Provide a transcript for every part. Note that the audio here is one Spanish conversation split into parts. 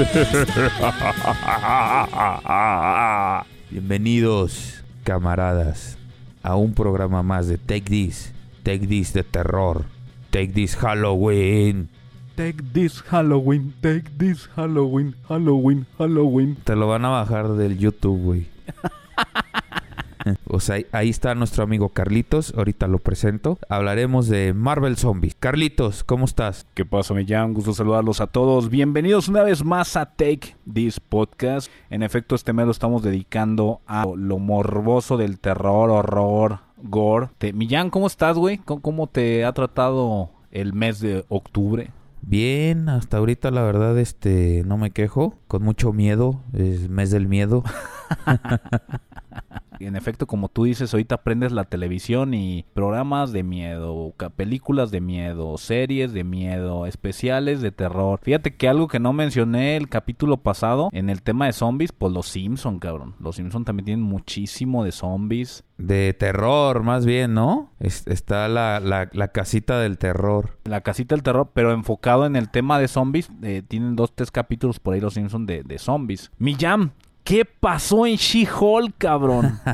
Bienvenidos, camaradas, a un programa más de Take This. Take This de terror. Take This Halloween. Take this Halloween, take this Halloween, Halloween, Halloween. Te lo van a bajar del YouTube, güey. O sea, ahí- está nuestro amigo Carlitos. Ahorita lo presento. Hablaremos de Marvel Zombies. Carlitos, ¿cómo estás? ¿Qué pasa, llamo? Gusto saludarlos a todos. Bienvenidos una vez más a Take This Podcast. En efecto, este mes lo estamos dedicando a lo morboso del terror, horror, gore. Te- Millán, ¿cómo estás, güey? ¿Cómo, cómo te ha tratado el mes de octubre? Bien, hasta ahorita la verdad este no me quejo, con mucho miedo, es mes del miedo. En efecto, como tú dices, ahorita prendes la televisión y programas de miedo, películas de miedo, series de miedo, especiales de terror. Fíjate que algo que no mencioné el capítulo pasado en el tema de zombies, pues los Simpson, cabrón. Los Simpson también tienen muchísimo de zombies. De terror, más bien, ¿no? Es- está la, la, la casita del terror. La casita del terror, pero enfocado en el tema de zombies, eh, tienen dos, tres capítulos por ahí los Simpson de, de zombies. Millán, ¿qué pasó en She-Hulk, cabrón?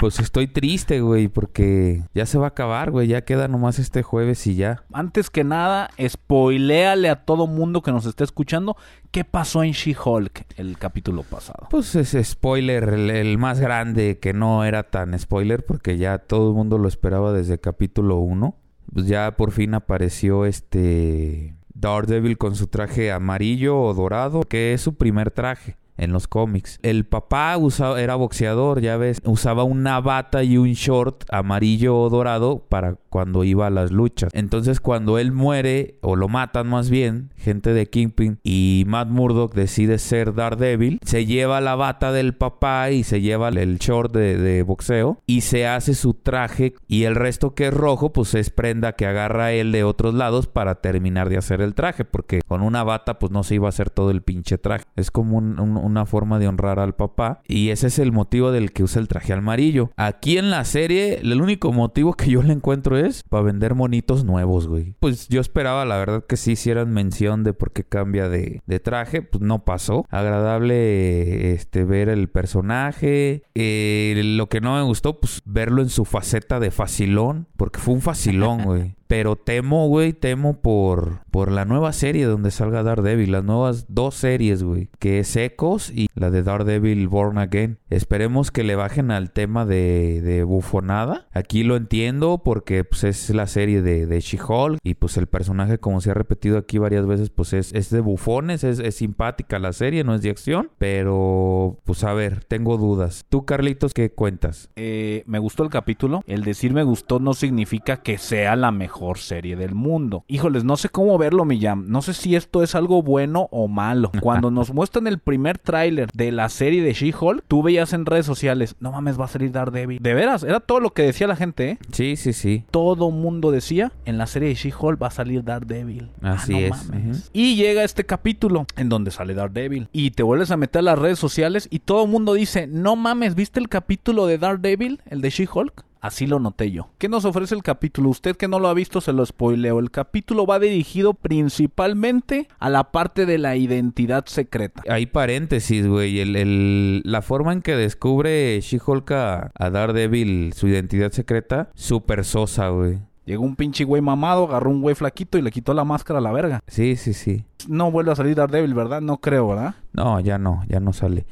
Pues estoy triste, güey, porque ya se va a acabar, güey. Ya queda nomás este jueves y ya. Antes que nada, spoiléale a todo mundo que nos esté escuchando qué pasó en She-Hulk el capítulo pasado. Pues es spoiler, el, el más grande, que no era tan spoiler, porque ya todo el mundo lo esperaba desde capítulo 1. Pues ya por fin apareció este Daredevil con su traje amarillo o dorado, que es su primer traje en los cómics. El papá usaba, era boxeador, ya ves, usaba una bata y un short amarillo o dorado para cuando iba a las luchas. Entonces cuando él muere, o lo matan más bien, gente de Kingpin, y Matt Murdock decide ser Daredevil, se lleva la bata del papá y se lleva el short de, boxeo y se hace su traje y el resto que es rojo pues es prenda que agarra él de otros lados para terminar de hacer el traje porque con una bata pues no se iba a hacer todo el pinche traje. Es como un- una forma de honrar al papá y ese es el motivo del que usa el traje amarillo. Aquí en la serie el único motivo que yo le encuentro es para vender monitos nuevos, güey. Pues yo esperaba la verdad que sí hicieran mención de por qué cambia de, traje, pues no pasó. Agradable este ver el personaje. Eh, lo que no me gustó, pues verlo en su faceta de facilón, porque fue un facilón, güey. Pero temo, güey, temo por, por la nueva serie donde salga Daredevil. Las nuevas dos series, güey. Que es Echoes y la de Daredevil Born Again. Esperemos que le bajen al tema de, de bufonada. Aquí lo entiendo porque pues, es la serie de, de She-Hulk. Y pues el personaje, como se ha repetido aquí varias veces, pues es, es de bufones. Es, es simpática la serie, no es de acción. Pero, pues a ver, tengo dudas. Tú, Carlitos, ¿qué cuentas? Eh, me gustó el capítulo. El decir me gustó no significa que sea la mejor serie del mundo. Híjoles, no sé cómo verlo, Millán. No sé si esto es algo bueno o malo. Cuando nos muestran el primer tráiler de la serie de She-Hulk, tú veías en redes sociales, no mames, va a salir Daredevil. De veras, era todo lo que decía la gente, ¿eh? Sí, sí, sí. todo mundo decía, en la serie de She-Hulk va a salir Daredevil. Así Ah, no es, mames. Y llega este capítulo en donde sale Daredevil. Y te vuelves a meter a las redes sociales y todo el mundo dice, no mames, ¿viste el capítulo de Daredevil? El de She-Hulk. Así lo noté yo. ¿Qué nos ofrece el capítulo? Usted que no lo ha visto se lo spoileo. El capítulo va dirigido principalmente a la parte de la identidad secreta. Hay paréntesis, güey. El, el- la forma en que descubre She-Hulk a, a Daredevil su identidad secreta, súper sosa, güey. Llegó un pinche güey mamado, agarró un güey flaquito y le quitó la máscara a la verga. Sí, sí, sí. No vuelve a salir Daredevil, ¿verdad? No creo, ¿verdad? No, ya no, ya no sale.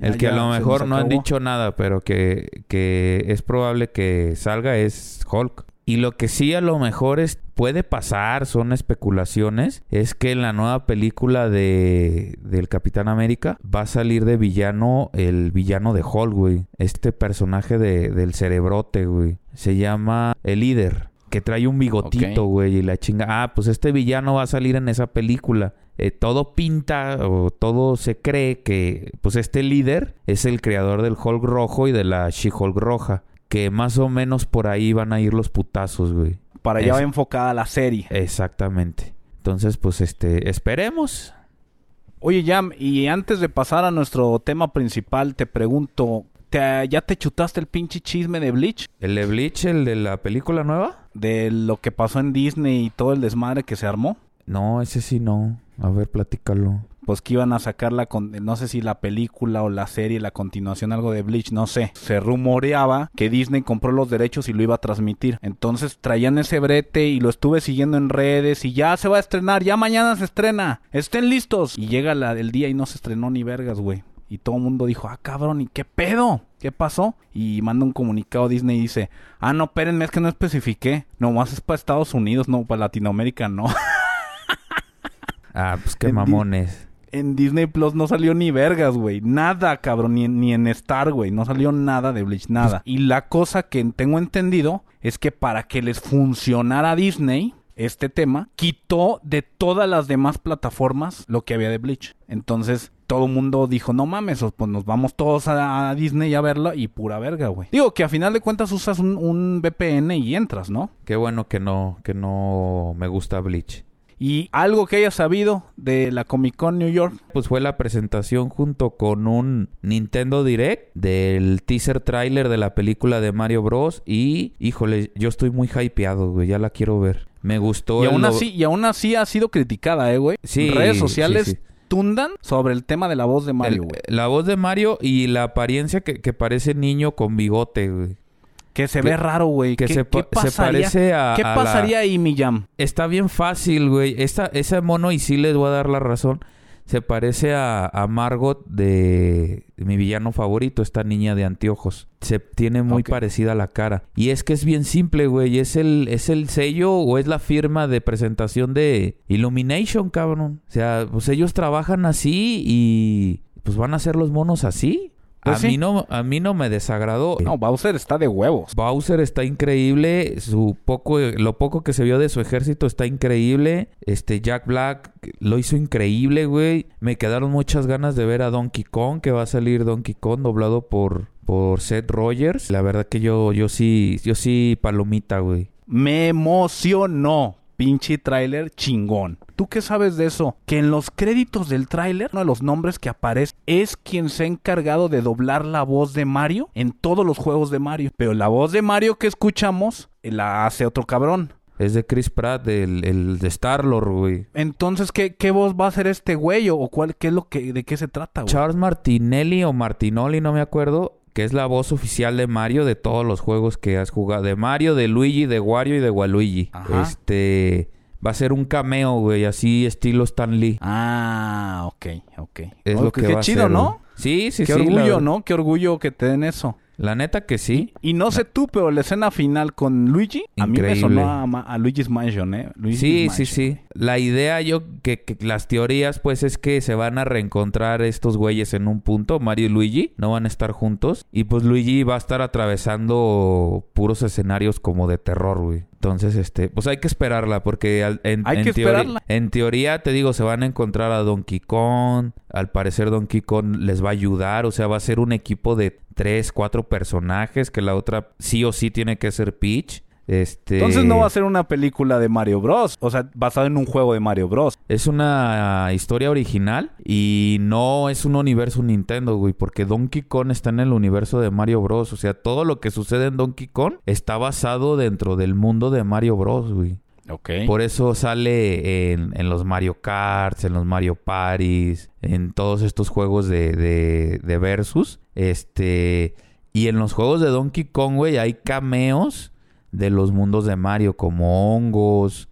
El Ya- que a lo mejor no han dicho nada, pero que, que es probable que salga es Hulk. Y lo que sí a lo mejor es, puede pasar, son especulaciones, es que en la nueva película de, del Capitán América va a salir de villano el villano de Hulk, güey. Este personaje de, del cerebrote, güey. Se llama el líder. Que trae un bigotito, güey, y la chinga. Ah, pues este villano va a salir en esa película. Eh, todo pinta o todo se cree que pues este líder es el creador del Hulk rojo y de la She-Hulk roja. Que más o menos por ahí van a ir los putazos, güey. Para allá Es- va enfocada la serie. Exactamente. Entonces, pues este, esperemos. Oye, Jam, y antes de pasar a nuestro tema principal, te pregunto, ¿te- ¿ya te chutaste el pinche chisme de Bleach? ¿El de Bleach, el de la película nueva? De lo que pasó en Disney y todo el desmadre que se armó. No, ese sí no. A ver, platícalo. Pues que iban a sacar la, con- no sé si la película o la serie, la continuación, algo de Bleach, no sé. Se rumoreaba que Disney compró los derechos y lo iba a transmitir. Entonces traían ese brete y lo estuve siguiendo en redes y ya se va a estrenar, ya mañana se estrena. Estén listos. Y llega la, el día y no se estrenó ni vergas, güey. Y todo el mundo dijo, ah, cabrón, ¿y qué pedo? ¿Qué pasó? Y manda un comunicado Disney y dice, ah, no, espérenme, es que no especifiqué. Nomás es para Estados Unidos, no, para Latinoamérica no. Ah, pues qué En Di- mamones. En Disney Plus no salió ni vergas, güey. Nada, cabrón. Ni, ni en Star, güey. No salió nada de Bleach, nada. Y la cosa que tengo entendido es que para que les funcionara a Disney este tema, quitó de todas las demás plataformas lo que había de Bleach. Entonces, todo el mundo dijo, no mames, pues nos vamos todos a, a Disney a verla y pura verga, güey. Digo que a final de cuentas usas un, un VPN y entras, ¿no? Qué bueno que no, que no me gusta Bleach. Y algo que hayas sabido de la Comic Con New York. Pues fue la presentación junto con un Nintendo Direct del teaser trailer de la película de Mario Bros. Y, híjole, yo estoy muy hypeado, güey. Ya la quiero ver. Me gustó Y aún así, y aún así ha sido criticada, eh, güey. Sí, Redes sociales sí, sí. tundan sobre el tema de la voz de Mario, güey. la voz de Mario y la apariencia que, que parece niño con bigote, güey. Que se que- ve raro, güey. Que ¿Qué, se, qué se parece a... ¿Qué a la- pasaría ahí, Miyam? Está bien fácil, güey. Esta, ese mono, y sí les voy a dar la razón, se parece a, a Margot de, de mi villano favorito, esta niña de anteojos. Se tiene muy parecida a la cara. Y es que es bien simple, güey. Es el, es el sello o es la firma de presentación de Illumination, cabrón. O sea, pues ellos trabajan así y pues van a hacer los monos así. Pues a, sí. mí no, a mí no me desagradó. No, Bowser está de huevos. Bowser está increíble, su poco, lo poco que se vio de su ejército está increíble. Este Jack Black lo hizo increíble, güey. Me quedaron muchas ganas de ver a Donkey Kong, que va a salir Donkey Kong doblado por por Seth Rogers. La verdad que yo yo sí yo sí palomita, güey. Me emocionó. Pinche tráiler chingón. ¿Tú qué sabes de eso? Que en los créditos del tráiler, uno de los nombres que aparece es quien se ha encargado de doblar la voz de Mario en todos los juegos de Mario. Pero la voz de Mario que escuchamos eh, la hace otro cabrón. Es de Chris Pratt, el, el de Star Lord, güey. Entonces, ¿qué, qué voz va a hacer este güey? ¿O cuál, qué es lo que, de qué se trata, güey? Charles Martinelli o Martinoli, no me acuerdo, que es la voz oficial de Mario de todos los juegos que has jugado. De Mario, de Luigi, de Wario y de Waluigi. Ajá. Este... Va a ser un cameo, güey, así estilo Stan Lee. Ah, ok, ok. Es Oh, lo que qué va a chido, ser, ¿no? güey. Sí, sí, qué sí. orgullo, la, ¿no? Qué orgullo que te den eso. La neta que sí. Y no sé tú, pero la escena final con Luigi, a mí me sonó a, Luigi's Mansion, ¿eh? Luigi's Sí, sí, Mansion. sí. La idea yo, que, que las teorías, pues, es que se van a reencontrar estos güeyes en un punto, Mario y Luigi, no van a estar juntos. Y pues Luigi va a estar atravesando puros escenarios como de terror, güey. Entonces, este, pues hay que esperarla, porque al- en, Hay en que teori- esperarla. en teoría, te digo, se van a encontrar a Donkey Kong. Al parecer Donkey Kong les va a ayudar, o sea, va a ser un equipo de tres, cuatro personajes, que la otra sí o sí tiene que ser Peach. Este, Entonces no va a ser una película de Mario Bros. O sea, basada en un juego de Mario Bros. Es una historia original y no es un universo Nintendo, güey, porque Donkey Kong está en el universo de Mario Bros. O sea, todo lo que sucede en Donkey Kong está basado dentro del mundo de Mario Bros, güey. Ok. Por eso sale en, en los Mario Karts, en los Mario Parties, en todos estos juegos de, de, de Versus. Este. Y en los juegos de Donkey Kong, güey, hay cameos de los mundos de Mario, como hongos,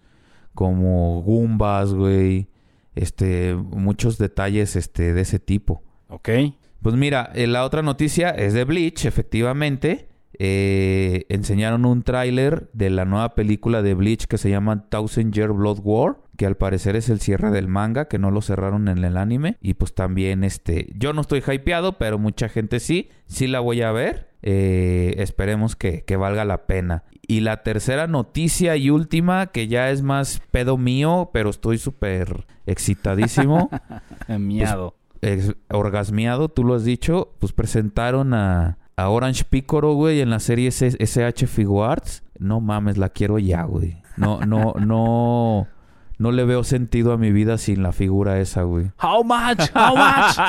como Goombas, güey. Este, muchos detalles este, de ese tipo. Ok. Pues mira, eh, la otra noticia es de Bleach, efectivamente. Eh, enseñaron un tráiler de la nueva película de Bleach que se llama Thousand Year Blood War, que al parecer es el cierre del manga, que no lo cerraron en el anime. Y pues también, este, yo no estoy hypeado, pero mucha gente sí, sí la voy a ver. Eh, esperemos que, que valga la pena. Y la tercera noticia y última, que ya es más pedo mío, pero estoy súper excitadísimo. Miado. ex- orgasmeado, tú lo has dicho, pues presentaron a, a Orange Piccolo, güey, en la serie S- SH Figuarts. No mames, la quiero ya, güey. No, no, no, no le veo sentido a mi vida sin la figura esa, güey. How much? How much?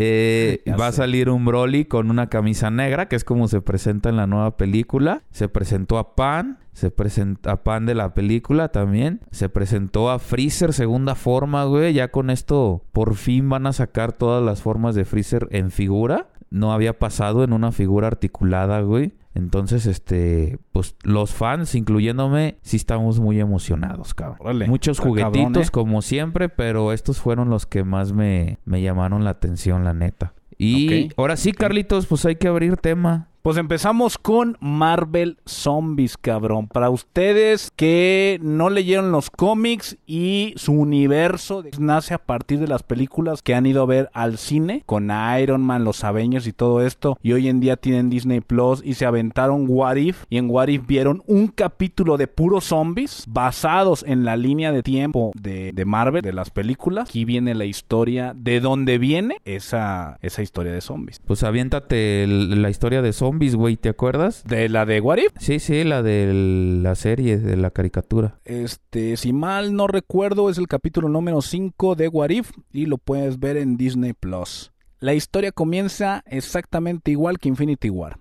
Eh, va a salir un Broly con una camisa negra, que es como se presenta en la nueva película. Se presentó a Pan, se presenta a Pan de la película también. Se presentó a Freezer segunda forma, güey. Ya con esto por fin van a sacar todas las formas de Freezer en figura. No había pasado en una figura articulada, güey. Entonces, este, pues los fans, incluyéndome, sí estamos muy emocionados, cabrón. Órale, Muchos está juguetitos cabrón, ¿eh? como siempre, pero estos fueron los que más me, me llamaron la atención, la neta. Y ahora sí, Carlitos, pues hay que abrir tema. Pues empezamos con Marvel Zombies, cabrón. Para ustedes que no leyeron los cómics y su universo nace a partir de las películas que han ido a ver al cine con Iron Man, los Avengers y todo esto. Y hoy en día tienen Disney Plus y se aventaron What If. Y en What If vieron un capítulo de puros zombies basados en la línea de tiempo de, Marvel, de las películas. Aquí viene la historia de dónde viene esa, esa historia de zombies. Pues aviéntate la historia de zombies, güey, ¿te acuerdas? De la de What If. Sí, sí, la de la serie, de la caricatura. Este, si mal no recuerdo, es el capítulo número 5 de What If y lo puedes ver en Disney Plus. La historia comienza exactamente igual que Infinity War.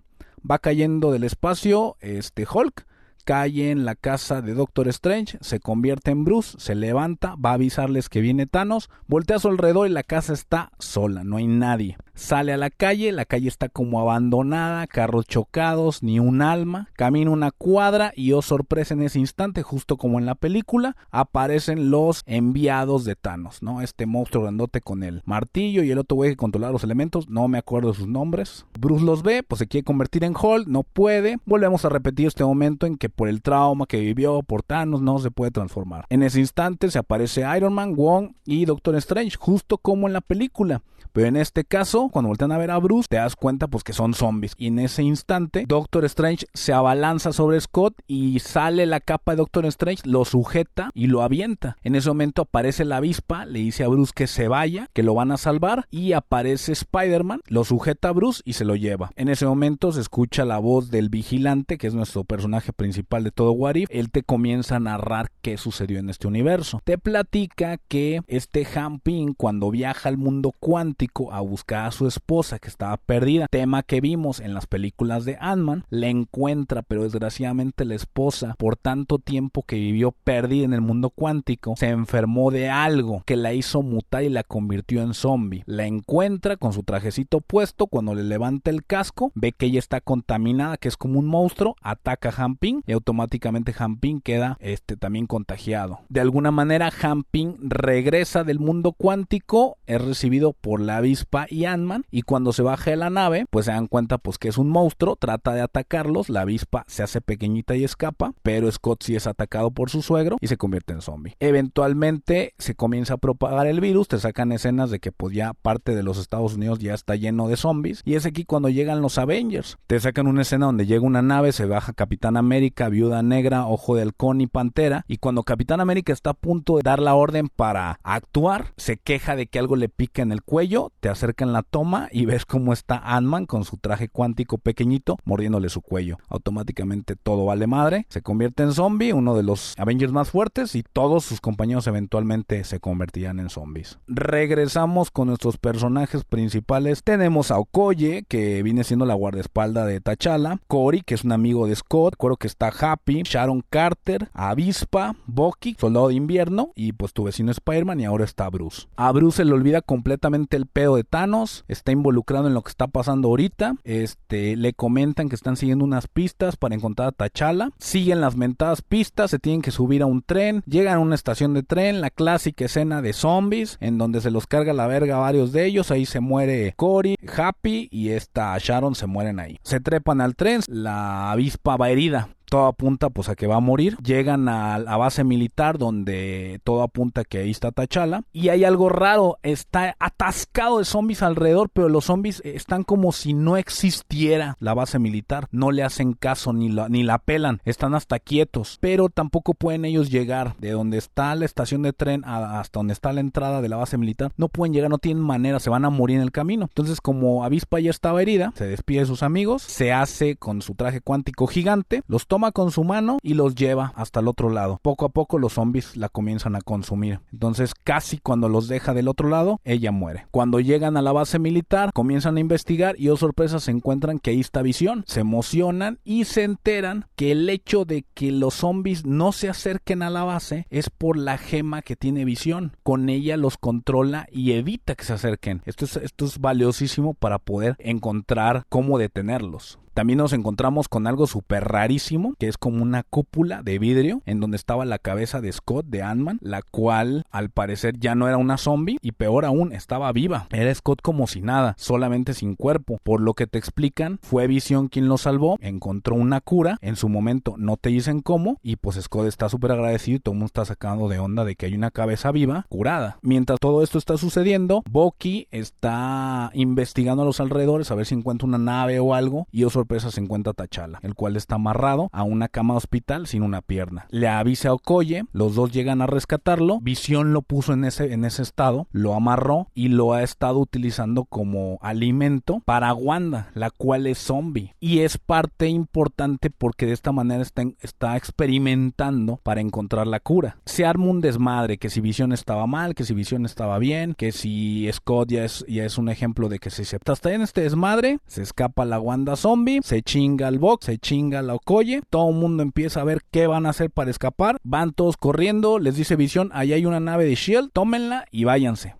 Va cayendo del espacio este Hulk, cae en la casa de Doctor Strange, se convierte en Bruce, se levanta, va a avisarles que viene Thanos, voltea a su alrededor y la casa está sola, no hay nadie. Sale a la calle, la calle está como abandonada, carros chocados, ni un alma. Camina una cuadra y oh sorpresa en ese instante, justo como en la película, aparecen los enviados de Thanos, ¿no? Este monstruo grandote con el martillo y el otro güey que controla los elementos, no me acuerdo sus nombres. Bruce los ve, pues se quiere convertir en Hulk, no puede. Volvemos a repetir este momento en que por el trauma que vivió por Thanos no se puede transformar. En ese instante se aparece Iron Man, Wong y Doctor Strange, justo como en la película. Pero en este caso, cuando voltean a ver a Bruce, te das cuenta pues que son zombies. Y en ese instante, Doctor Strange se abalanza sobre Scott y sale la capa de Doctor Strange, lo sujeta y lo avienta. En ese momento aparece la avispa, le dice a Bruce que se vaya, que lo van a salvar. Y aparece Spider-Man, lo sujeta a Bruce y se lo lleva. En ese momento se escucha la voz del vigilante, que es nuestro personaje principal de todo What If. Él te comienza a narrar qué sucedió en este universo. Te platica que este Han Ping, cuando viaja al mundo cuántico a buscar a su esposa que estaba perdida, tema que vimos en las películas de Ant-Man, la encuentra, pero desgraciadamente la esposa, por tanto tiempo que vivió perdida en el mundo cuántico, se enfermó de algo que la hizo mutar y la convirtió en zombie. La encuentra con su trajecito puesto, cuando le levanta el casco, ve que ella está contaminada, que es como un monstruo, ataca a Han Ping y automáticamente Han Ping queda este, también contagiado. De alguna manera Han Ping regresa del mundo cuántico, es recibido por la avispa y Ant-Man y cuando se baja de la nave, pues se dan cuenta pues que es un monstruo, trata de atacarlos, la avispa se hace pequeñita y escapa, pero Scott sí es atacado por su suegro y se convierte en zombie. Eventualmente se comienza a propagar el virus, te sacan escenas de que pues ya parte de los Estados Unidos ya está lleno de zombies y es aquí cuando llegan los Avengers. Te sacan una escena donde llega una nave, se baja Capitán América, Viuda Negra, Ojo de Halcón y Pantera y cuando Capitán América está a punto de dar la orden para actuar, se queja de que algo le pica en el cuello, te acercan la toma y ves cómo está Ant-Man con su traje cuántico pequeñito mordiéndole su cuello. Automáticamente todo vale madre, se convierte en zombie, uno de los Avengers más fuertes y todos sus compañeros eventualmente se convertirán en zombies. Regresamos con nuestros personajes principales. Tenemos a Okoye, que viene siendo la guardaespalda de T'Challa, Cory, que es un amigo de Scott, creo que está Happy, Sharon Carter, Avispa, Bucky, Soldado de Invierno y pues tu vecino Spider-Man y ahora está Bruce. A Bruce se le olvida completamente el pedo de Thanos, está involucrado en lo que está pasando ahorita, este, le comentan que están siguiendo unas pistas para encontrar a T'Challa, siguen las mentadas pistas, se tienen que subir a un tren, llegan a una estación de tren, la clásica escena de zombies, en donde se los carga la verga a varios de ellos, ahí se muere Cory, Happy y esta Sharon se mueren ahí. Se trepan al tren, la avispa va herida, todo apunta pues a que va a morir. Llegan a la base militar donde todo apunta que ahí está Tachala. Y hay algo raro, está atascado de zombies alrededor, pero los zombies están como si no existiera la base militar. No le hacen caso ni la, ni la pelan, están hasta quietos. Pero tampoco pueden ellos llegar de donde está la estación de tren hasta donde está la entrada de la base militar. No pueden llegar, no tienen manera, se van a morir en el camino. Entonces como Avispa ya estaba herida, se despide de sus amigos, se hace con su traje cuántico gigante, los toma con su mano y los lleva hasta el otro lado. Poco a poco los zombies la comienzan a consumir. Entonces casi cuando los deja del otro lado, ella muere. Cuando llegan a la base militar, comienzan a investigar y oh sorpresa se encuentran que ahí está visión. Se emocionan y se enteran que el hecho de que los zombies no se acerquen a la base es por la gema que tiene visión. Con ella los controla y evita que se acerquen. Esto es, esto es valiosísimo para poder encontrar cómo detenerlos. También nos encontramos con algo súper rarísimo, que es como una cúpula de vidrio en donde estaba la cabeza de Scott de Ant-Man, la cual al parecer ya no era una zombie y peor aún, estaba viva. Era Scott como si nada, solamente sin cuerpo. Por lo que te explican, fue Visión quien lo salvó, encontró una cura, en su momento no te dicen cómo y pues Scott está súper agradecido y todo el mundo está sacando de onda de que hay una cabeza viva curada. Mientras todo esto está sucediendo, Bucky está investigando a los alrededores a ver si encuentra una nave o algo y os se encuentra Tachala, el cual está amarrado a una cama hospital sin una pierna. Le avisa a Okoye, los dos llegan a rescatarlo, Visión lo puso en ese, en ese estado, lo amarró y lo ha estado utilizando como alimento para Wanda, la cual es zombie. Y es parte importante porque de esta manera está, está experimentando para encontrar la cura. Se arma un desmadre, que si Visión estaba mal, que si Visión estaba bien, que si Scott ya es, ya es un ejemplo de que si se hasta en este desmadre, se escapa la Wanda zombie, se chinga el box, se chinga la Okoye, todo el mundo empieza a ver qué van a hacer para escapar, van todos corriendo, les dice Visión, ahí hay una nave de Shield, tómenla y váyanse.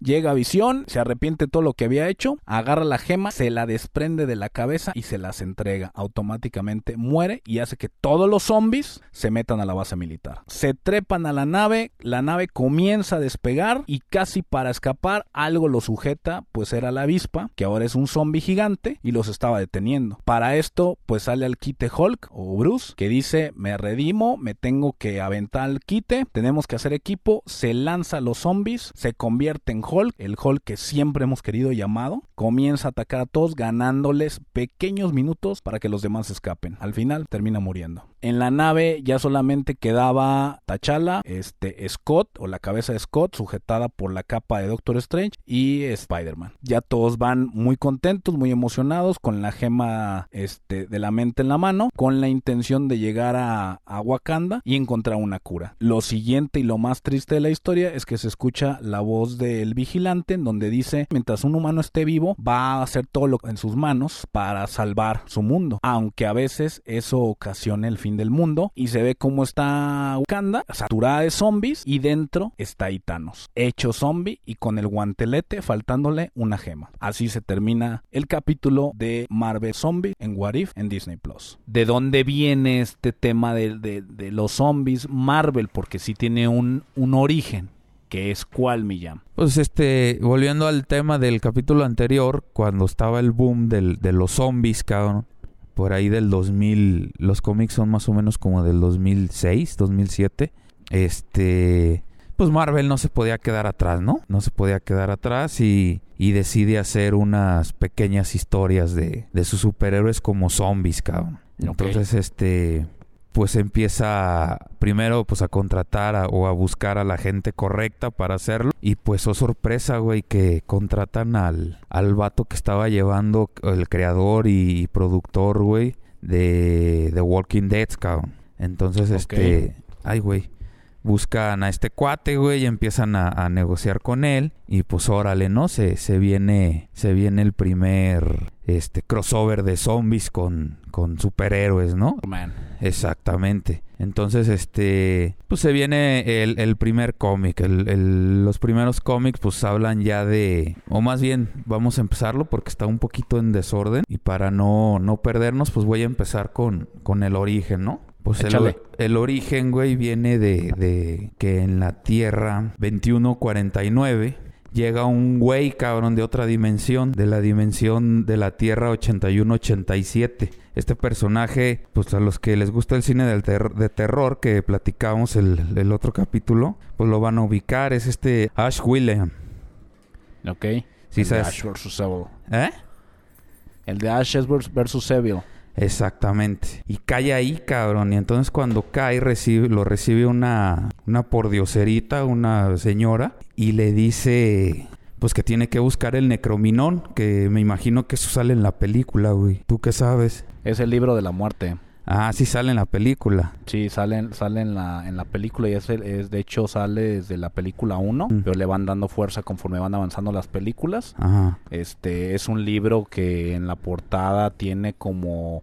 Llega Visión, se arrepiente todo lo que había hecho, agarra la gema, se la desprende de la cabeza y se las entrega. Automáticamente muere y hace que todos los zombies se metan a la base militar. Se trepan a la nave, la nave comienza a despegar y casi para escapar algo lo sujeta, pues era la avispa, que ahora es un zombie gigante y los estaba deteniendo. Para esto, pues sale al quite Hulk o Bruce, que dice, me redimo, me tengo que aventar al quite, tenemos que hacer equipo, se lanza a los zombies, se convierte en Hulk, el Hulk que siempre hemos querido llamado, comienza a atacar a todos ganándoles pequeños minutos para que los demás escapen. Al final termina muriendo. En la nave ya solamente quedaba T'Challa, este Scott o la cabeza de Scott sujetada por la capa de Doctor Strange y Spider-Man. Ya todos van muy contentos, muy emocionados con la gema este, de la mente en la mano, con la intención de llegar a, Wakanda y encontrar una cura. Lo siguiente y lo más triste de la historia es que se escucha la voz del vigilante en donde dice, mientras un humano esté vivo, va a hacer todo lo en sus manos para salvar su mundo, aunque a veces eso ocasiona el fin del mundo y se ve cómo está Wakanda saturada de zombies y dentro está Itanos, hecho zombie y con el guantelete faltándole una gema. Así se termina el capítulo de Marvel Zombie en What If en Disney Plus. ¿De dónde viene este tema de, de, los zombies Marvel? Porque sí tiene un, un origen que es cuál, Millán. Pues este, volviendo al tema del capítulo anterior, cuando estaba el boom del, de los zombies, cabrón, por ahí del 2000, los cómics son más o menos como del 2006, 2007, este, pues Marvel no se podía quedar atrás, ¿no? No se podía quedar atrás y, y decide hacer unas pequeñas historias de, de sus superhéroes como zombies, cabrón. Entonces, este, pues empieza primero pues a contratar a- o a buscar a la gente correcta para hacerlo. Y pues oh sorpresa güey que contratan al, al vato que estaba llevando el creador y productor güey de The Walking Dead cabrón. Entonces este ay güey buscan a este cuate, güey, y empiezan a, a negociar con él. Y pues órale, ¿no? Se, se viene. Se viene el primer este crossover de zombies con, con superhéroes, ¿no? Man. Exactamente. Entonces, este, pues se viene el, el primer cómic. El- el- los primeros cómics, pues hablan ya de, o más bien, vamos a empezarlo porque está un poquito en desorden. Y para no, no perdernos, pues voy a empezar con, con el origen, ¿no? Pues el, el origen, güey, viene de, de que en la Tierra 2149 llega un güey, cabrón, de otra dimensión, de la dimensión de la Tierra 8187. Este personaje, pues a los que les gusta el cine del ter- de terror que platicamos el, el otro capítulo, pues lo van a ubicar. Es este Ash William. Ok. Sí, el de. Ash vs. Evil. ¿Eh? El de Ash vs. Evil. Exactamente. Y cae ahí, cabrón. Y entonces cuando cae, recibe, lo recibe una, una pordioserita, una señora, y le dice, pues que tiene que buscar el necrominón, que me imagino que eso sale en la película, güey. ¿Tú qué sabes? Es el libro de la muerte. Ah, sí sale en la película. Sí, sale, sale en, la, en la película y es, es de hecho sale desde la película 1, Mm. pero le van dando fuerza conforme van avanzando las películas. Ajá. Este es un libro que en la portada tiene como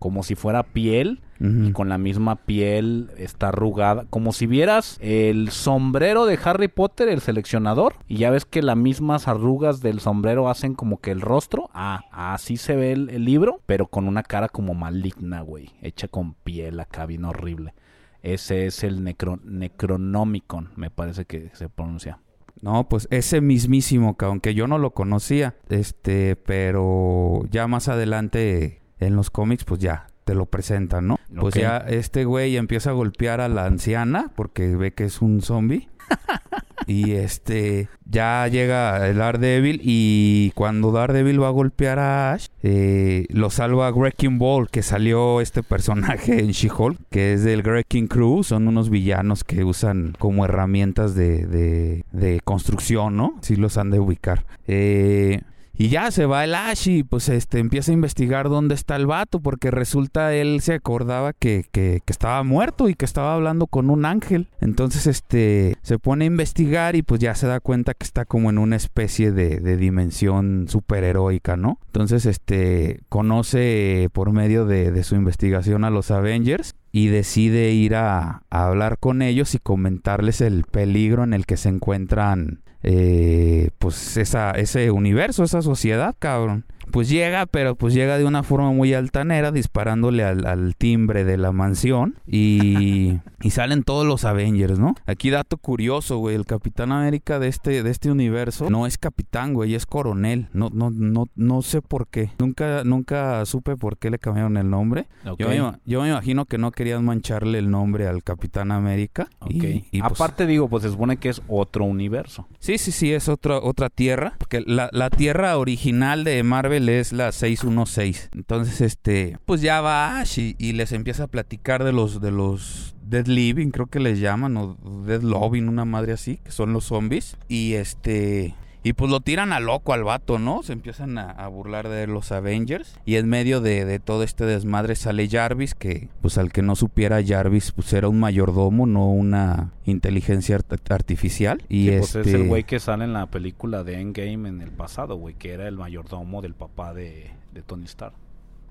como si fuera piel Y con la misma piel está arrugada, como si vieras el sombrero de Harry Potter, el seleccionador, y ya ves que las mismas arrugas del sombrero hacen como que el rostro, ah, así se ve el, el libro, pero con una cara como maligna, güey, hecha con piel acá bien horrible. Ese es el necro, Necronomicon, me parece que se pronuncia. No, pues ese mismísimo, que aunque yo no lo conocía, este, pero ya más adelante en los cómics, pues ya te lo presentan, ¿no? Pues ya este güey empieza a golpear a la anciana porque ve que es un zombie. y este, ya llega el Daredevil y cuando Daredevil va a golpear a Ash, eh, lo salva Wrecking Ball, que salió este personaje en She-Hulk, que es del Wrecking Crew, son unos villanos que usan como herramientas de, de, de construcción, ¿no? Sí los han de ubicar. Eh, y ya se va el Ash y pues este empieza a investigar dónde está el vato porque resulta él se acordaba que, que, estaba muerto y que estaba hablando con un ángel. Entonces este se pone a investigar y pues ya se da cuenta que está como en una especie de, dimensión superheroica, ¿no? Entonces este conoce por medio de, su investigación a los Avengers y decide ir a hablar con ellos y comentarles el peligro en el que se encuentran eh, pues esa, ese universo, esa sociedad, cabrón. Pues llega, pero pues llega de una forma muy altanera, disparándole al, al timbre de la mansión y, y salen todos los Avengers, ¿no? Aquí dato curioso, güey, el Capitán América de este, de este universo no es capitán, güey, es coronel. No, no, no, no sé por qué. Nunca, nunca supe por qué le cambiaron el nombre. Yo, me, yo me imagino que no querían mancharle el nombre al Capitán América. Ok. Y, y, pues, Aparte digo, pues se supone que es otro universo. Sí, sí, sí, es otra, otra tierra. Porque la, la tierra original de Marvel es la 616. Entonces, este, pues ya va Ash y, y les empieza a platicar de los, de los Dead Living, creo que les llaman, o Dead Loving, una madre así, que son los zombies. Y este. Y pues lo tiran a loco al vato, ¿no? Se empiezan a, a burlar de los Avengers. Y en medio de, de todo este desmadre sale Jarvis, que pues al que no supiera Jarvis, pues era un mayordomo, no una inteligencia art- artificial. Y Sí, este... pues es el güey que sale en la película de Endgame en el pasado, güey, que era el mayordomo del papá de, de Tony Stark.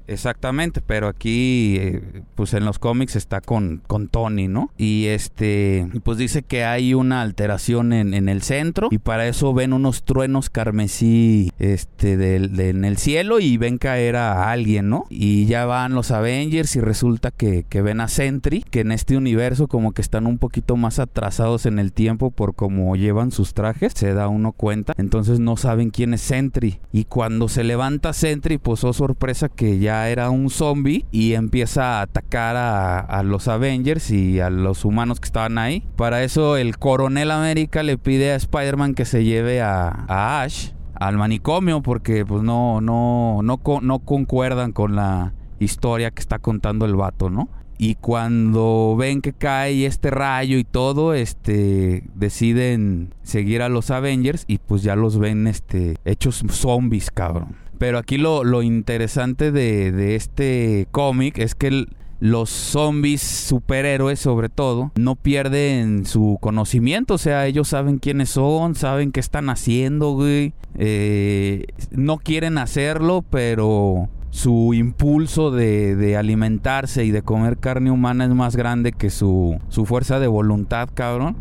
Exactamente, pero aquí, eh, pues en los cómics está con, con Tony, ¿no? Y este, pues dice que hay una alteración en, en el centro y para eso ven unos truenos carmesí, este, del, de- en el cielo y ven caer a alguien, ¿no? Y ya van los Avengers y resulta que, que ven a Sentry, que en este universo como que están un poquito más atrasados en el tiempo por cómo llevan sus trajes, se da uno cuenta, entonces no saben quién es Sentry. Y cuando se levanta Sentry, pues oh sorpresa que ya era un zombie y empieza a atacar a, los Avengers y a los humanos que estaban ahí. Para eso el coronel América le pide a Spider-Man que se lleve a, Ash al manicomio porque pues no, no, no, no concuerdan con la historia que está contando el vato, ¿no? Y cuando ven que cae este rayo y todo, este deciden seguir a los Avengers y pues ya los ven este hechos zombies, cabrón. Pero aquí lo, lo interesante de, de este cómic es que los zombies superhéroes sobre todo no pierden su conocimiento, o sea, ellos saben quiénes son, saben qué están haciendo, güey. Eh, no quieren hacerlo, pero su impulso de, de alimentarse y de comer carne humana es más grande que su, su fuerza de voluntad, cabrón.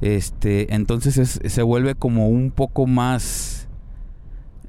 Este, entonces es- se vuelve como un poco más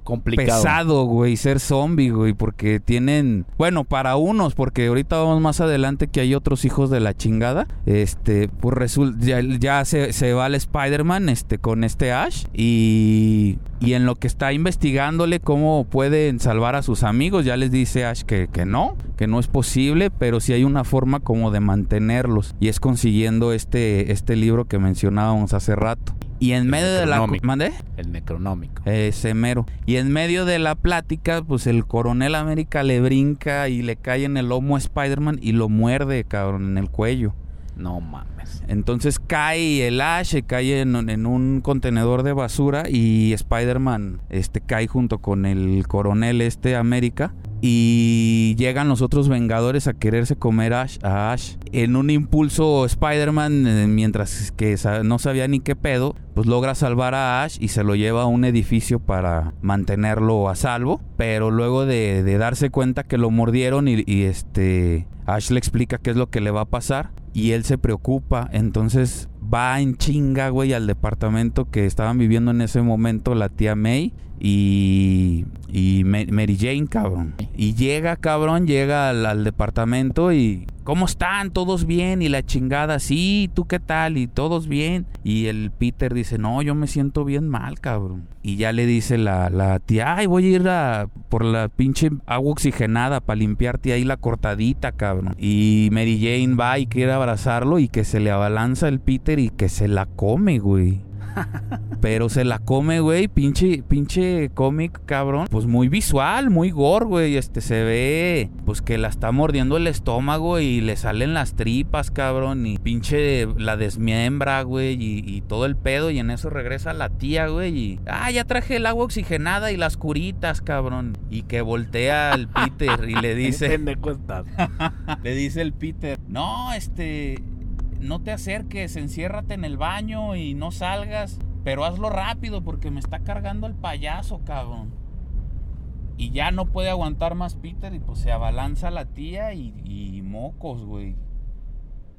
Complicado. pesado, güey, ser zombie, güey, porque tienen, bueno, para unos, porque ahorita vamos más adelante que hay otros hijos de la chingada, este, pues resulta, ya, se, se va el Spider-Man, este, con este Ash, y, y en lo que está investigándole cómo pueden salvar a sus amigos, ya les dice Ash que, que no, que no es posible, pero sí hay una forma como de mantenerlos, y es consiguiendo este, este libro que mencionábamos hace rato. Y en El medio de la... ¿Mandé? El necronómico. Ese mero. Y en medio de la plática, pues el coronel América le brinca y le cae en el lomo a Spider-Man y lo muerde, cabrón, en el cuello. No mames. Entonces cae el Ash, cae en, un contenedor de basura y Spider-Man este, cae junto con el coronel este América. Y llegan los otros Vengadores a quererse comer Ash- a Ash. En un impulso Spider-Man, eh, mientras que no sabía ni qué pedo, pues logra salvar a Ash y se lo lleva a un edificio para mantenerlo a salvo. Pero luego de, de darse cuenta que lo mordieron y, y, este Ash le explica qué es lo que le va a pasar y él se preocupa. Entonces va en chinga, güey, al departamento que estaban viviendo en ese momento la tía May y, y Ma- Mary Jane, cabrón. Y llega, cabrón, llega al, al departamento y... ¿Cómo están? ¿Todos bien? Y la chingada, sí, ¿tú qué tal? Y todos bien. Y el Peter dice, no, yo me siento bien mal, cabrón. Y ya le dice la, la tía, ay, voy a ir a, por la pinche agua oxigenada para limpiarte ahí la cortadita, cabrón. Y Mary Jane va y quiere abrazarlo y que se le abalanza el Peter y que se la come, güey. Pero se la come, güey, pinche, pinche cómic, cabrón. Pues muy visual, muy gore, güey. Este se ve, pues que la está mordiendo el estómago y le salen las tripas, cabrón. Y pinche la desmiembra, güey. Y, y todo el pedo. Y en eso regresa la tía, güey. Y, ah, ya traje el agua oxigenada y las curitas, cabrón. Y que voltea al Peter y le dice. Le dice el Peter, no, este, no te acerques, enciérrate en el baño y no salgas, pero hazlo rápido porque me está cargando el payaso, cabrón. Y ya no puede aguantar más Peter y pues se abalanza la tía y, mocos, güey.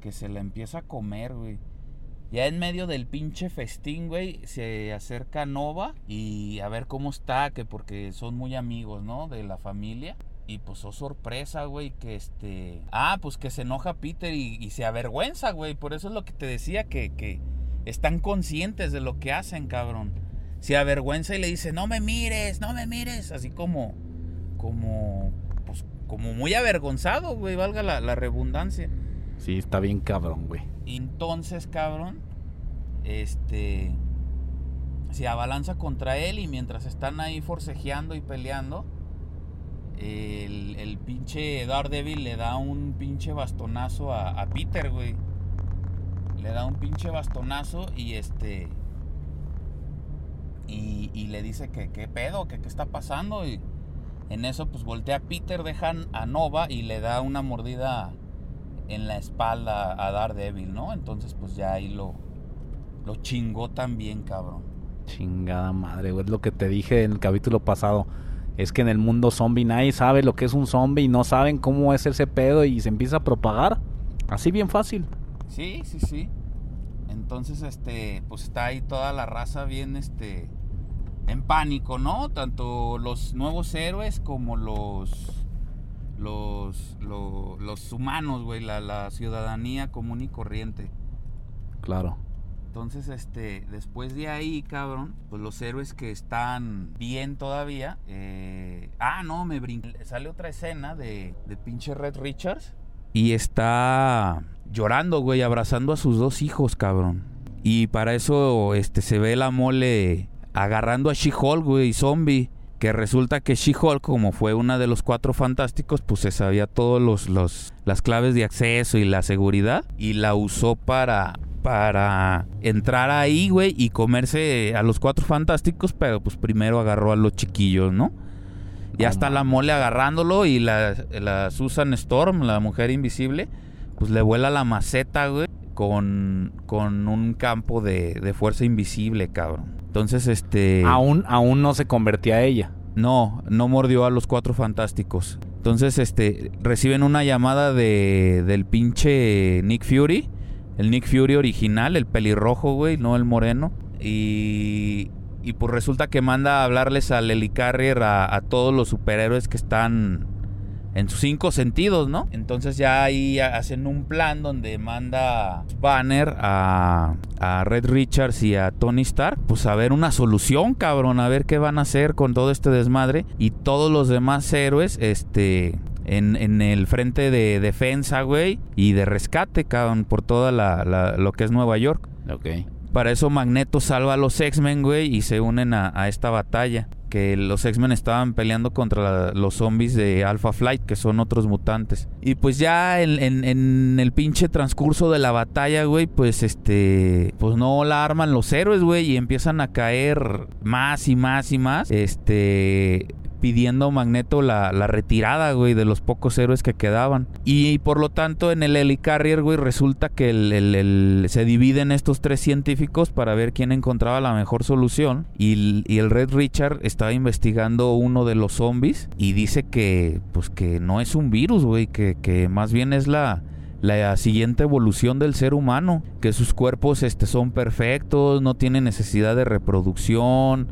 Que se la empieza a comer, güey. Ya en medio del pinche festín, güey, se acerca Nova y a ver cómo está, que porque son muy amigos, ¿no? De la familia. Y pues, oh sorpresa, güey, que este... Ah, pues que se enoja Peter y, y se avergüenza, güey. Por eso es lo que te decía, que, que están conscientes de lo que hacen, cabrón. Se avergüenza y le dice, no me mires, no me mires. Así como, como, pues, como muy avergonzado, güey, valga la, la redundancia. Sí, está bien cabrón, güey. Entonces, cabrón, este se abalanza contra él y mientras están ahí forcejeando y peleando, el, el pinche Daredevil le da un pinche bastonazo a, Peter, güey. Le da un pinche bastonazo y este. Y, y le dice que qué pedo, que qué está pasando. Y en eso, pues voltea a Peter, dejan a Nova y le da una mordida en la espalda a Daredevil, ¿no? Entonces, pues ya ahí lo, lo chingó también, cabrón. Chingada madre, güey. Es lo que te dije en el capítulo pasado. Es que en el mundo zombie nadie sabe lo que es un zombie y no saben cómo es ese pedo y se empieza a propagar. Así bien fácil. Sí, sí, sí. Entonces, este, pues está ahí toda la raza bien, este, en pánico, ¿no? Tanto los nuevos héroes como los, los, lo- los humanos, güey, la, la ciudadanía común y corriente. Claro. Entonces, este, después de ahí, cabrón, pues los héroes que están bien todavía. eh, ah, no, me brinqué. Sale otra escena de, de pinche Red Richards. Y está llorando, güey, abrazando a sus dos hijos, cabrón. Y para eso, este, se ve la mole agarrando a She-Hulk, güey, zombie. Que resulta que She-Hulk, como fue una de los cuatro fantásticos, pues se sabía todos los, los las claves de acceso y la seguridad. Y la usó para. Para entrar ahí, güey, y comerse a los cuatro fantásticos, pero pues primero agarró a los chiquillos, ¿no? Ya está la mole agarrándolo y la, la Susan Storm, la mujer invisible, pues le vuela la maceta, güey, con, con un campo de, de fuerza invisible, cabrón. Entonces, este... Aún, aún no se convertía a ella. No, no mordió a los cuatro fantásticos. Entonces, este, reciben una llamada de, del pinche Nick Fury. El Nick Fury original, el pelirrojo, güey, no el moreno. Y, y pues resulta que manda a hablarles al Helicarrier a, a todos los superhéroes que están en sus cinco sentidos, ¿no? Entonces ya ahí hacen un plan donde manda Banner a, a Red Richards y a Tony Stark, pues a ver una solución, cabrón, a ver qué van a hacer con todo este desmadre. Y todos los demás héroes, este, en, en, el frente de defensa, güey, y de rescate, cabrón, por toda la, la, lo que es Nueva York. Ok. Para eso Magneto salva a los X-Men, güey, y se unen a, a, esta batalla. Que los X-Men estaban peleando contra la, los zombies de Alpha Flight, que son otros mutantes. Y pues ya en, en, en, el pinche transcurso de la batalla, güey, pues este. Pues no la arman los héroes, güey, y empiezan a caer más y más y más. Este pidiendo Magneto la, la, retirada, güey, de los pocos héroes que quedaban. Y, por lo tanto, en el Helicarrier, güey, resulta que el, el, se dividen estos tres científicos para ver quién encontraba la mejor solución. Y, y, el Red Richard estaba investigando uno de los zombies y dice que, pues, que no es un virus, güey, que, que más bien es la la siguiente evolución del ser humano, que sus cuerpos este, son perfectos, no tienen necesidad de reproducción,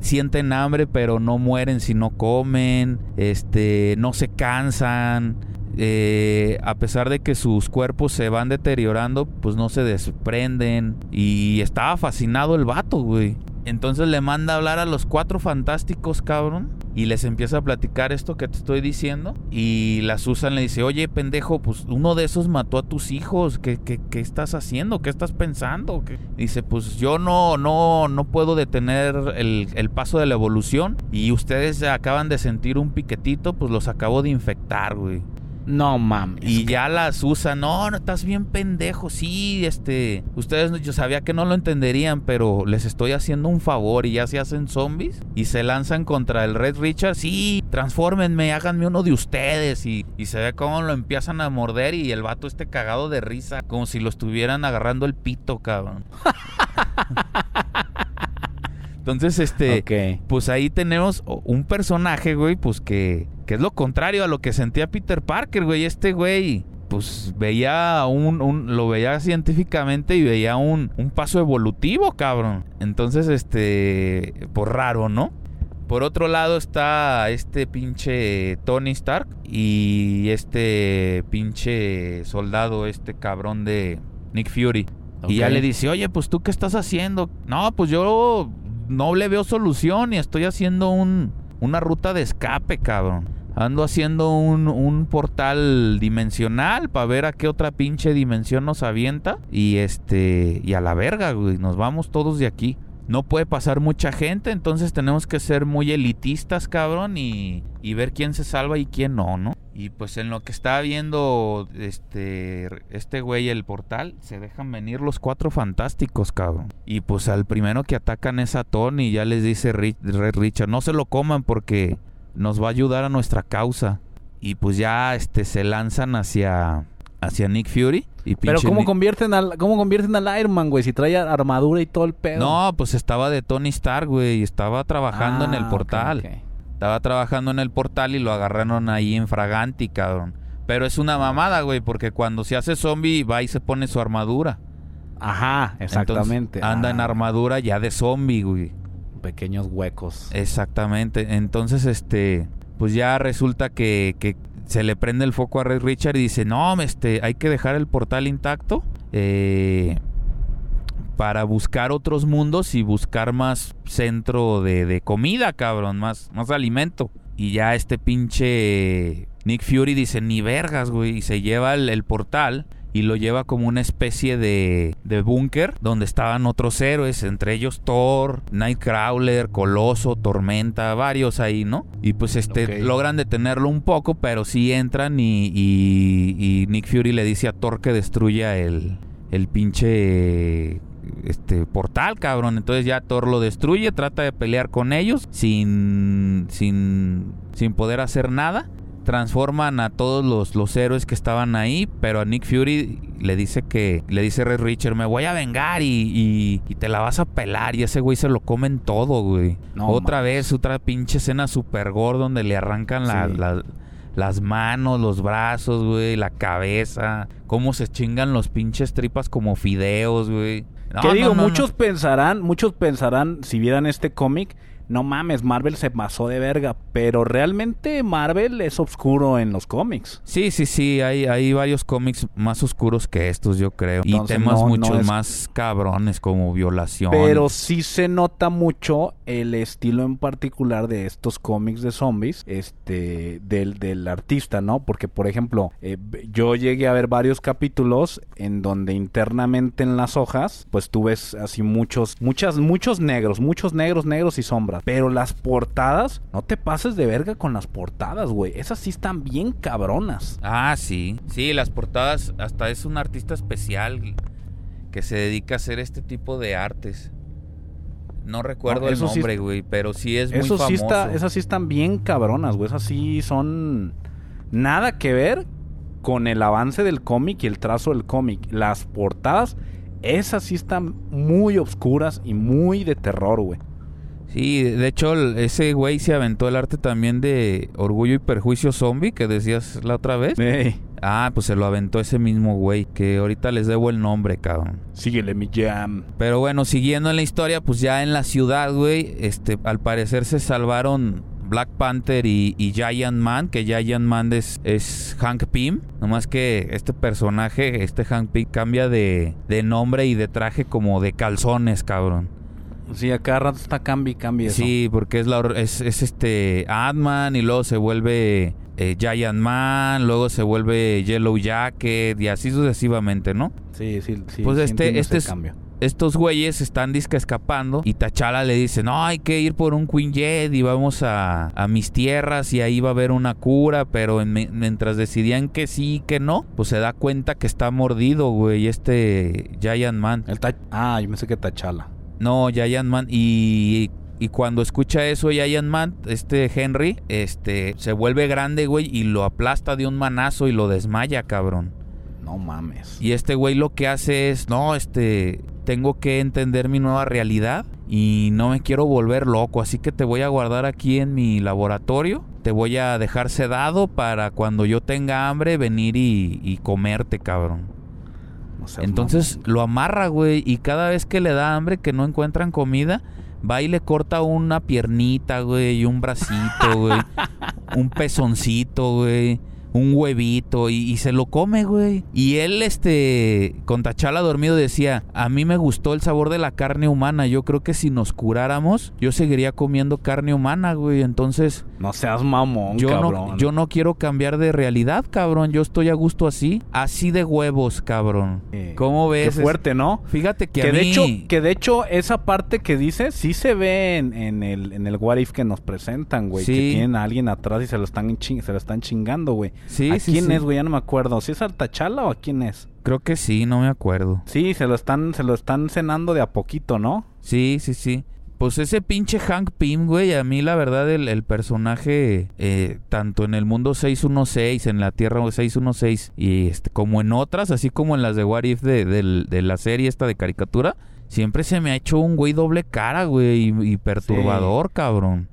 sienten hambre pero no mueren si no comen, este, no se cansan, eh, a pesar de que sus cuerpos se van deteriorando, pues no se desprenden. Y estaba fascinado el vato, güey. Entonces le manda a hablar a los cuatro fantásticos, cabrón. Y les empieza a platicar esto que te estoy diciendo. Y la Susan le dice, oye, pendejo, pues uno de esos mató a tus hijos. ¿Qué, qué, qué estás haciendo? ¿Qué estás pensando? Dice, pues yo no, no, no puedo detener el, el, paso de la evolución. Y ustedes acaban de sentir un piquetito, pues los acabo de infectar, güey. No mames. Y ya las usa, no, no, estás bien pendejo. Sí, este. Ustedes, yo sabía que no lo entenderían, pero les estoy haciendo un favor y ya se hacen zombies y se lanzan contra el Red Richard. Sí, transfórmenme, háganme uno de ustedes. Y, y se ve cómo lo empiezan a morder y el vato este cagado de risa, como si lo estuvieran agarrando el pito, cabrón. Entonces, este, okay. pues ahí tenemos un personaje, güey, pues que, que es lo contrario a lo que sentía Peter Parker, güey. Este güey, pues veía un, un, lo veía científicamente y veía un, un paso evolutivo, cabrón. Entonces, este, por pues raro, ¿no? Por otro lado está este pinche Tony Stark y este pinche soldado, este cabrón de Nick Fury. Okay. Y ya le dice, oye, pues tú qué estás haciendo. No, pues yo no le veo solución y estoy haciendo un, una ruta de escape, cabrón. Ando haciendo un, un portal dimensional para ver a qué otra pinche dimensión nos avienta. Y este. Y a la verga, güey. Nos vamos todos de aquí. No puede pasar mucha gente, entonces tenemos que ser muy elitistas, cabrón, y, y ver quién se salva y quién no, ¿no? Y pues en lo que está viendo este este güey el portal, se dejan venir los cuatro fantásticos, cabrón. Y pues al primero que atacan es a Tony, ya les dice Red Richard, no se lo coman porque nos va a ayudar a nuestra causa. Y pues ya este se lanzan hacia hacia Nick Fury. Y Pero ¿cómo convierten al cómo convierten al Iron Man, güey? Si trae armadura y todo el pedo. No, pues estaba de Tony Stark, güey, estaba trabajando ah, en el portal. Okay, okay. Estaba trabajando en el portal y lo agarraron ahí en Fraganti, cabrón. Pero es una mamada, güey, porque cuando se hace zombie va y se pone su armadura. Ajá, exactamente. Entonces, anda ah. en armadura ya de zombie, güey. Pequeños huecos. Exactamente. Entonces, este, pues ya resulta que, que se le prende el foco a Red Richard y dice, no, este, hay que dejar el portal intacto. Eh, para buscar otros mundos y buscar más centro de, de, comida, cabrón, más, más alimento. Y ya este pinche Nick Fury dice, ni vergas, güey, y se lleva el, el portal y lo lleva como una especie de, de búnker donde estaban otros héroes, entre ellos Thor, Nightcrawler, Coloso, Tormenta, varios ahí, ¿no? Y pues este logran detenerlo un poco, pero sí entran y, y- y Nick Fury le dice a Thor que destruya el, el pinche este portal, cabrón. Entonces ya Thor lo destruye, trata de pelear con ellos sin sin sin poder hacer nada. Transforman a todos los, los héroes que estaban ahí, pero a Nick Fury le dice que le dice Red Richard, me voy a vengar y, y- y te la vas a pelar y ese güey se lo comen todo, güey. No otra vez, otra pinche escena super gore donde le arrancan la- Sí. la- las manos, los brazos, güey, la cabeza, cómo se chingan los pinches tripas como fideos, güey. No, que digo, no. muchos pensarán, muchos pensarán, si vieran este cómic, no mames, Marvel se pasó de verga, pero realmente Marvel es oscuro en los cómics. Sí, sí, sí, hay, hay varios cómics más oscuros que estos, yo creo. y temas no- no mucho es- más cabrones como violación. Pero sí se nota mucho el estilo en particular de estos cómics de zombies, este, del, del artista, ¿no? Porque, por ejemplo, eh, yo llegué a ver varios capítulos en donde internamente en las hojas, pues tú ves así muchos, muchas, muchos negros, muchos negros, negros y sombras. Pero las portadas, no te pases de verga con las portadas, güey. Esas sí están bien cabronas. Ah, sí. Sí, las portadas, hasta es un artista especial que se dedica a hacer este tipo de artes. No recuerdo No, el nombre, güey, pero sí es muy Eso sí famoso. está, esas sí están bien cabronas, güey. Esas sí son nada que ver con el avance del cómic y el trazo del cómic. Las portadas, esas sí están muy oscuras y muy de terror, güey. Sí, de hecho, ese güey se aventó el arte también de Orgullo y Perjuicio Zombie, que decías la otra vez. Ey, Ah, pues se lo aventó ese mismo güey, que ahorita les debo el nombre, cabrón. síguele mi jam. Pero bueno, siguiendo en la historia, pues ya en la ciudad, güey, este, al parecer se salvaron Black Panther y, y Giant Man, que Giant Man es, es Hank Pym. Nomás que este personaje, este Hank Pym, cambia de, de nombre y de traje como de calzones, cabrón. Sí, acá rato está cambi, cambi eso. Sí, porque es, la, es, es este Ant-Man y luego se vuelve eh, Giant Man, luego se vuelve Yellow Jacket y así sucesivamente, ¿no? sí, sí. sí, Pues sí este- este es- cambio. estos güeyes están disque escapando y Tachala le dice, no, hay que ir por un Queen Jet y vamos a, a mis tierras y ahí va a haber una cura, pero en- mientras decidían que sí y que no, pues se da cuenta que está mordido, güey, este Giant Man. El ta- ah, yo pensé que Tachala. No, Giant Man y... Y cuando escucha eso Giant Man, este Henry, este, se vuelve grande, güey, y lo aplasta de un manazo y lo desmaya, cabrón. No mames. Y este güey lo que hace es, no, este, tengo que entender mi nueva realidad y no me quiero volver loco, así que te voy a guardar aquí en mi laboratorio, te voy a dejar sedado para cuando yo tenga hambre venir y, y comerte, cabrón. No seas Entonces lo amarra, güey, y cada vez que le da hambre, que no encuentran comida, va y le corta una piernita, güey, y un bracito, güey, un pezoncito, güey, un huevito, y, y se lo come, güey. Y él, este, con Tachala dormido decía, a mí me gustó el sabor de la carne humana, yo creo que si nos curáramos, yo seguiría comiendo carne humana, güey, entonces... No seas mamón, Yo cabrón. no, yo no quiero cambiar de realidad, cabrón. Yo estoy a gusto así. Así de huevos, cabrón. Eh, ¿Cómo Qué ves? fuerte, ¿no? Fíjate que, Que a de, mí... hecho, que de hecho, esa parte que dice, sí se ve en, en el, en el What If que nos presentan, güey. Sí. Que tienen a alguien atrás y se lo están, ching- se lo están chingando, güey. Sí, ¿A sí, quién sí. es, güey? Ya no me acuerdo. ¿Si es al Tachala o a quién es? Creo que sí, no me acuerdo. Sí, se lo están, se lo están cenando de a poquito, ¿no? Sí, sí, sí. Pues ese pinche Hank Pym, güey, a mí la verdad el, el personaje, eh, tanto en el mundo 616, en la Tierra 616, y este, como en otras, así como en las de What If de, la serie esta de caricatura, siempre se me ha hecho un güey doble cara, güey, y, y perturbador, cabrón.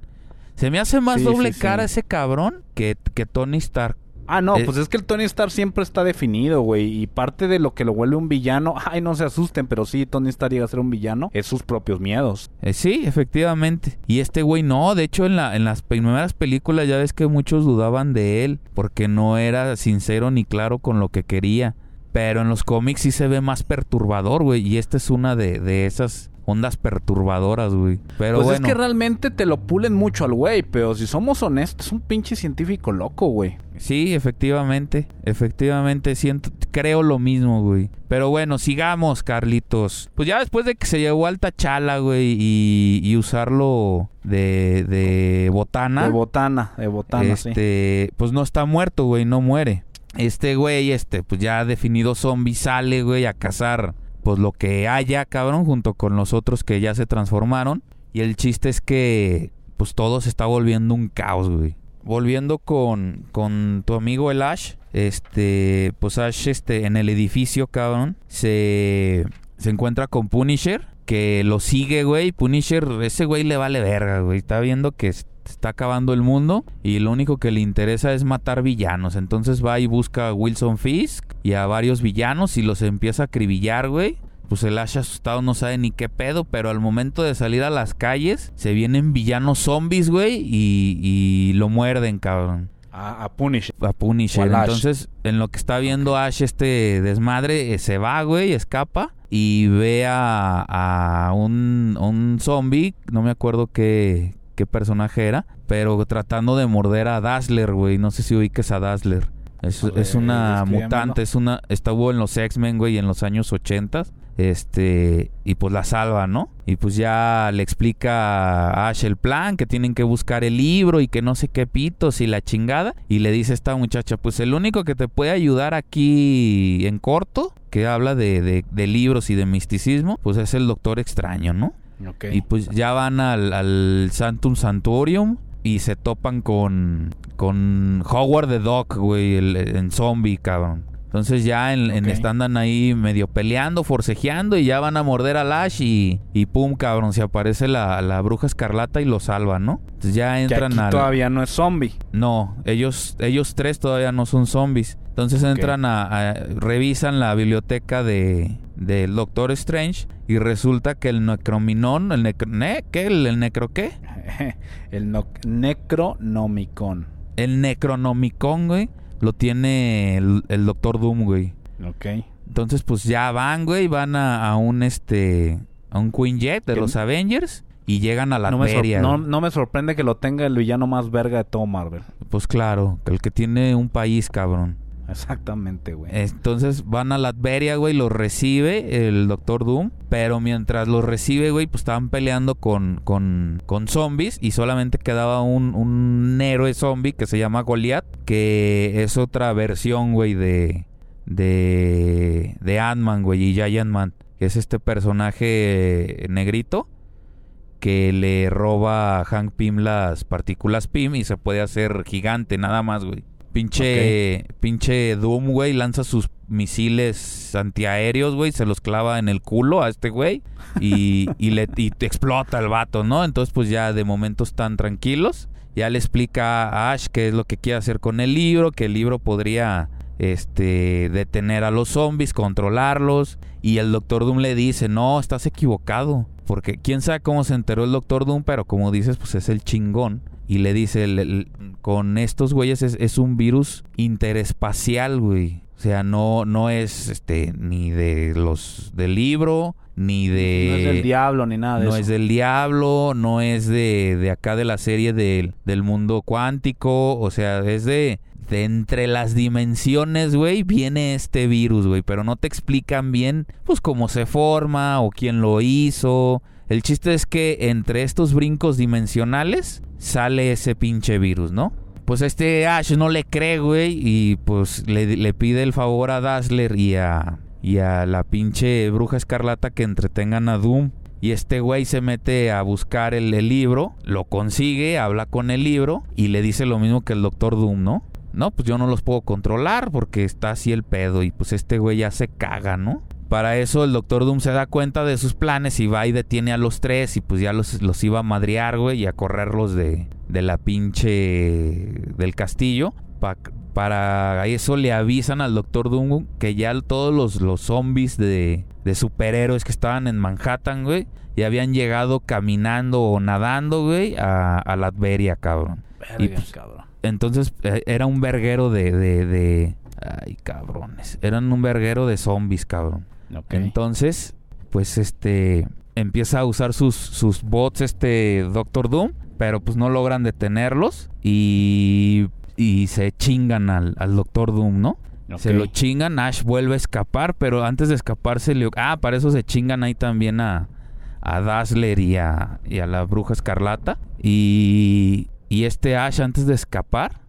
Se me hace más Sí, doble sí, cara sí. ese cabrón que, que Tony Stark. Ah, no, Eh, pues es que el Tony Stark siempre está definido, güey. Y parte de lo que lo vuelve un villano, ay, no se asusten, pero sí, Tony Stark llega a ser un villano, es sus propios miedos. Eh, sí, efectivamente. Y este güey no, de hecho en, la, en las primeras películas ya ves que muchos dudaban de él porque no era sincero ni claro con lo que quería. Pero en los cómics sí se ve más perturbador, güey. Y esta es una de, de esas ondas perturbadoras, güey. Pero pues bueno, es que realmente te lo pulen mucho al güey, pero si somos honestos, es un pinche científico loco, güey. sí, efectivamente. Efectivamente, siento... creo lo mismo, güey. Pero bueno, sigamos, Carlitos. Pues ya después de que se llevó al Tachala, güey, y, y usarlo de, de botana. De botana, de botana, sí. este, pues no está muerto, güey, no muere. Este güey, este, pues ya definido zombie sale, güey, a cazar, pues lo que haya, cabrón, junto con los otros que ya se transformaron. Y el chiste es que, pues todo se está volviendo un caos, güey. Volviendo con, con tu amigo el Ash, este, pues Ash, este, en el edificio, cabrón, se, se encuentra con Punisher, que lo sigue, güey. Punisher, ese güey le vale verga, güey. Está viendo que es- está acabando el mundo y lo único que le interesa es matar villanos. Entonces va y busca a Wilson Fisk y a varios villanos y los empieza a acribillar, güey. Pues el Ash asustado no sabe ni qué pedo, pero al momento de salir a las calles se vienen villanos zombies, güey, y, y lo muerden, cabrón A, a Punish. a Punisher. Entonces, en lo que está viendo Ash este desmadre, eh, se va, güey, escapa y ve a, a un, un zombie, no me acuerdo qué, qué personaje era, pero tratando de morder a Dazzler, güey. No sé si ubiques a Dazzler. Es, A ver, es una mutante, es una... Estuvo en los X-Men, güey, en los años 80. Este, y pues la salva, ¿no? Y pues ya le explica a Ash el plan, que tienen que buscar el libro y que no sé qué pitos y la chingada. Y le dice a esta muchacha, pues el único que te puede ayudar aquí en corto, que habla de, de- de libros y de misticismo, pues es el Doctor Extraño, ¿no? Y pues ya van al, al Santum Santorium y se topan con, con Howard the Dog, güey, el- en zombie, cabrón. Entonces ya en, en Ok. esta andan ahí medio peleando, forcejeando y ya van a morder a Ash y, y pum, cabrón, se aparece la, la bruja escarlata y lo salva, ¿no? Entonces ya que entran aquí todavía no es zombie. No, ellos, elós tres todavía no son zombies. Entonces entran a, a- revisan la biblioteca de del Doctor Strange y resulta que el Necrominón, el necro, ne- ¿qué? ¿El, el necro qué? el no- Necronomicon. El Necronomicon, güey, lo tiene el, el Doctor Doom, güey. Ok. Entonces pues ya van, güey, van a, a un este a un Queen Jet de ¿Qué? los Avengers y llegan a la No me, feria. no, güey. no me sorprende que lo tenga el villano más verga de todo Marvel. Pues claro, el que tiene un país, cabrón. Exactamente, güey. Entonces van a Latveria, güey, los recibe el Doctor Doom. Pero mientras los recibe, güey, pues estaban peleando con, con, con zombies. Y solamente quedaba un, un héroe zombie que se llama Goliath. Que es otra versión, güey, de, de, de Ant-Man, güey, y Giant Man. Que es este personaje negrito que le roba a Hank Pym las partículas Pym y se puede hacer gigante, nada más, güey. Pinche, pinche Doom, güey, lanza sus misiles antiaéreos, güey, se los clava en el culo a este güey y, y le y te explota el vato, ¿no? Entonces, pues ya de momento están tranquilos. Ya le explica a Ash qué es lo que quiere hacer con el libro, que el libro podría este detener a los zombies, controlarlos y el Doctor Doom le dice, "No, estás equivocado." Porque quién sabe cómo se enteró el Doctor Doom, pero como dices, pues es el chingón. Y le dice, el- el- con estos güeyes es, es un virus interespacial, güey. O sea, no, no es este ni de los del libro, ni de... no es del diablo ni nada de No eso. es del diablo, no es de, de acá de la serie del, del mundo cuántico, o sea, es de, de entre las dimensiones, güey, viene este virus, güey, pero no te explican bien, pues, cómo se forma o quién lo hizo. El chiste es que entre estos brincos dimensionales sale ese pinche virus, ¿no? Pues este Ash no le cree, güey, y pues le, pide el favor a Dazzler y a, y a la pinche bruja escarlata que entretengan a Doom. Y este güey se mete a buscar el, el libro, lo consigue, habla con el libro y le dice lo mismo que el Doctor Doom, ¿no? No, pues yo no los puedo controlar porque está así el pedo y pues este güey ya se caga, ¿no? Para eso el Doctor Doom se da cuenta de sus planes y va y detiene a los tres y pues ya los, los iba a madrear, güey, y a correrlos de, de la pinche... del castillo. Pa- para eso le avisan al Doctor Doom que ya todos los, los zombies de, de superhéroes que estaban en Manhattan, güey, ya habían llegado caminando o nadando, güey, a, a Latveria, cabrón. Verga, y pues- cabrón. Entonces eh, era un verguero de, de, de... Ay, cabrones. Eran un verguero de zombies, cabrón. Entonces, pues este empieza a usar sus, sus bots este Doctor Doom, pero pues no logran detenerlos y, y se chingan al, al Doctor Doom, ¿no? Se lo chingan, Ash vuelve a escapar, pero antes de escapar se le... Ah, para eso se chingan ahí también a, a Dazzler y a, y a la bruja escarlata. Y, y este Ash antes de escapar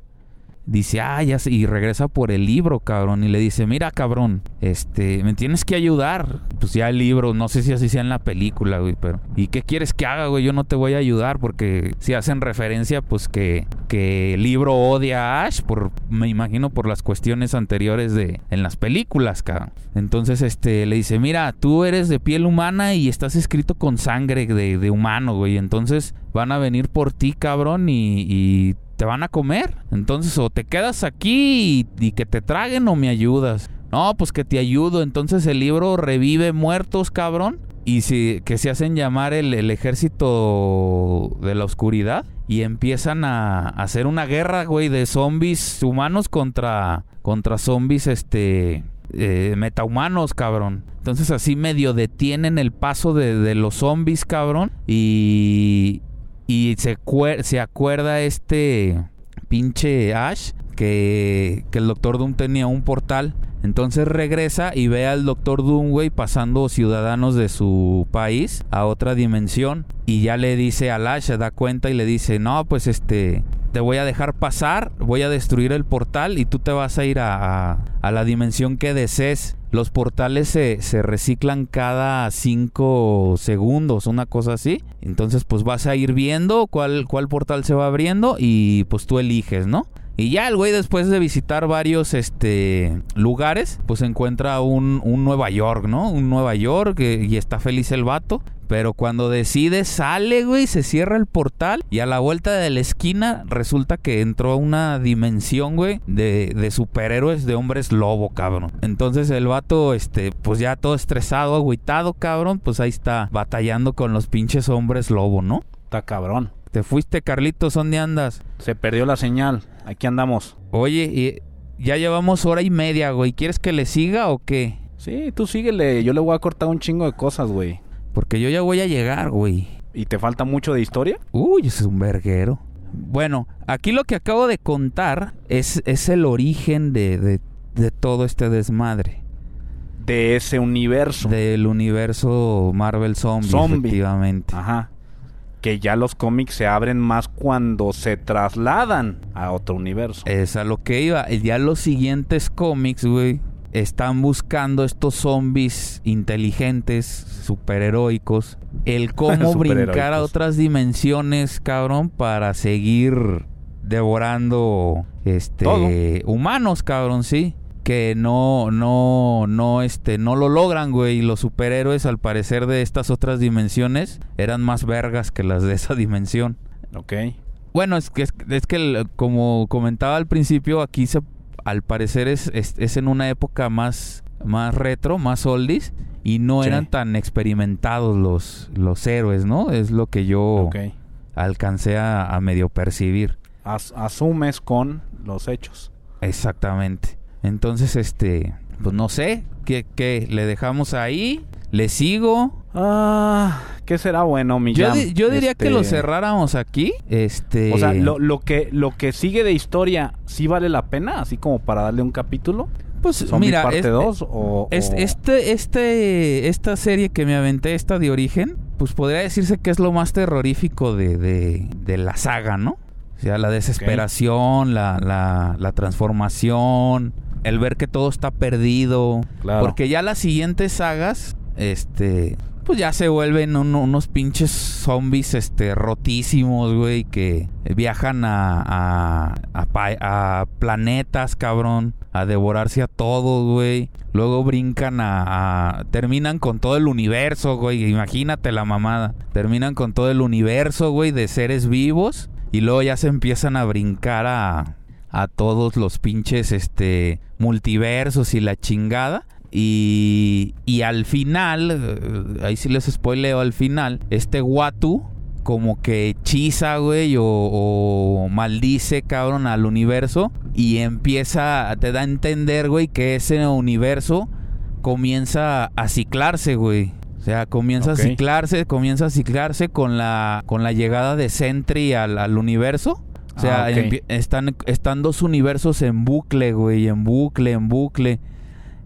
dice, ah, ya sé", y regresa por el libro, cabrón, y le dice, mira, cabrón, este, me tienes que ayudar. Pues ya el libro, no sé si así sea en la película, güey, pero, ¿y qué quieres que haga, güey? Yo no te voy a ayudar porque si hacen referencia, pues que, que el libro odia a Ash, por, me imagino por las cuestiones anteriores de, en las películas, cabrón. Entonces, este, le dice, mira, tú eres de piel humana y estás escrito con sangre de, de humano, güey, entonces van a venir por ti, cabrón, y te van a comer. Entonces, o te quedas aquí y, que te traguen o me ayudas. No, pues que te ayudo. Entonces el libro revive muertos, cabrón. Y si, que se hacen llamar el, ejército de la oscuridad. Y empiezan a, a hacer una guerra, güey, de zombies humanos contra, contra zombies, este, eh, metahumanos, cabrón. Entonces así medio detienen el paso de, de los zombies, cabrón. Y, y se, cuer- se acuerda este pinche Ash que, el Doctor Doom tenía un portal. Entonces regresa y ve al Doctor Doom, güey, pasando ciudadanos de su país a otra dimensión. Y ya le dice al Ash, se da cuenta y le dice, no, pues este, te voy a dejar pasar, voy a destruir el portal y tú te vas a ir a, a- la dimensión que desees. Los portales se, se reciclan cada 5 segundos, una cosa así. Entonces pues vas a ir viendo cuál, cuál portal se va abriendo y pues tú eliges, ¿no? Y ya el güey después de visitar varios este lugares, pues encuentra un, un Nueva York, ¿no? Un Nueva York eh, y está feliz el vato. Pero cuando decide sale, güey, se cierra el portal y a la vuelta de la esquina resulta que entró una dimensión, güey, de, de superhéroes de hombres lobo, cabrón. Entonces el vato, este, pues ya todo estresado, agüitado, cabrón, pues ahí está batallando con los pinches hombres lobo, ¿no? Está cabrón. Te fuiste, Carlitos, ¿dónde andas? Se perdió la señal. Aquí andamos. Oye, y ya llevamos hora y media, güey. ¿Quieres que le siga o qué? Sí, tú síguele. Yo le voy a cortar un chingo de cosas, güey. Porque yo ya voy a llegar, güey. ¿Y te falta mucho de historia? Uy, ese es un verguero. Bueno, aquí lo que acabo de contar es, es el origen de, de- de todo este desmadre. De ese universo. Del universo Marvel Zombie, Zombie. efectivamente. Ajá. Que ya los cómics se abren más cuando se trasladan a otro universo. Es a lo que iba. Ya los siguientes cómics, güey, están buscando estos zombies inteligentes, superheroicos, el cómo brincar a otras dimensiones, cabrón, para seguir devorando este Todo. humanos, cabrón, sí. Que no, no, no, este, no lo logran, güey. Y los superhéroes, al parecer, de estas otras dimensiones, eran más vergas que las de esa dimensión. Ok. Bueno, es que, es, es que como comentaba al principio, aquí se, al parecer es, es, es en una época más, más retro, más oldies, y no Sí. eran tan experimentados los, los héroes, ¿no? Es lo que yo alcancé a, a medio percibir. As- asumes con los hechos. Exactamente. Entonces, este, pues no sé, ¿qué, qué? ¿Le dejamos ahí? ¿Le sigo? Ah, ¿qué será bueno, mi Yo, Jam? di- yo diría que lo Este, cerráramos aquí. Este. O sea, lo, lo que, lo que sigue de historia, ¿sí vale la pena? Así como para darle un capítulo. pues ¿Zombie mira, parte es- 2 o, Es- o- este, este, esta serie que me aventé, esta de origen, pues podría decirse que es lo más terrorífico de, de, de la saga, ¿no? O sea, la desesperación, la, la, la transformación, el ver que todo está perdido. Claro. Porque ya las siguientes sagas, este, pues ya se vuelven un- unos pinches zombies, este, rotísimos, güey, que viajan a, a, a planetas, cabrón, a devorarse a todos, güey. Luego brincan a, a- Terminan con todo el universo, güey. Imagínate la mamada. Terminan con todo el universo, güey, de seres vivos. Y luego ya se empiezan a brincar a, a todos los pinches este multiversos y la chingada. Y, y al final, eh, ahí sí les spoileo al final, este Watu como que hechiza, güey, o, o maldice, cabrón, al universo. Y empieza, te da a entender, güey, que ese universo comienza a ciclarse, güey. O sea, comienza a ciclarse, comienza a ciclarse con la, con la llegada de Sentry al, al universo. O sea, Ah, están, están dos universos en bucle, güey, en bucle, en bucle.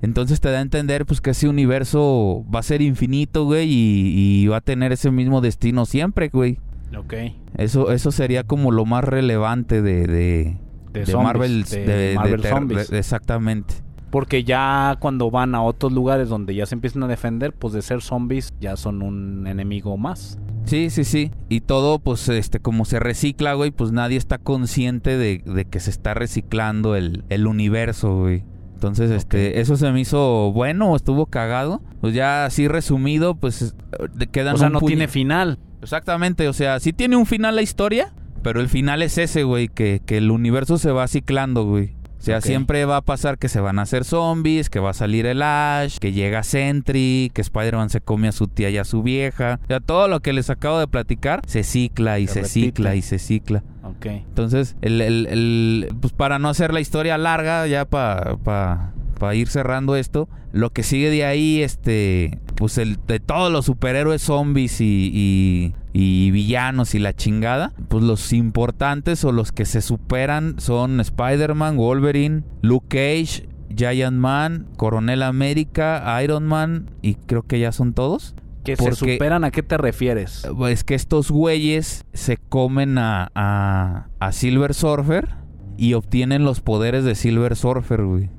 Entonces te da a entender pues que ese universo va a ser infinito, güey, y, y va a tener ese mismo destino siempre, güey. Ok. Eso, eso sería como lo más relevante de, de, De, de zombies, Marvel. de Marvel Zombies. exactamente. Porque ya cuando van a otros lugares donde ya se empiezan a defender, pues de ser zombies ya son un enemigo más. Sí, sí, sí. Y todo, pues, este, como se recicla, güey, pues nadie está consciente de, de que se está reciclando el, el universo, güey. Entonces, este, eso se me hizo bueno, estuvo cagado. Pues ya así resumido, pues eh, quedan O sea, un no puño- tiene final. Exactamente, o sea, sí tiene un final la historia, pero el final es ese, güey, que, que el universo se va ciclando, güey. O sea, siempre va a pasar que se van a hacer zombies, que va a salir el Ash, que llega Sentry, que Spider-Man se come a su tía y a su vieja. O sea, todo lo que les acabo de platicar se cicla y Se cicla y se cicla. Ok. Entonces, el, el- el- pues para no hacer la historia larga, ya para ir cerrando esto, lo que sigue de ahí, este, pues el de todos los superhéroes zombies y, y- y villanos y la chingada, pues los importantes o los que se superan son Spider-Man, Wolverine, Luke Cage, Giant Man, Coronel América, Iron Man y creo que ya son todos. Que se superan, ¿a qué te refieres? Es que estos güeyes se comen a, a, a Silver Surfer y obtienen los poderes de Silver Surfer, güey.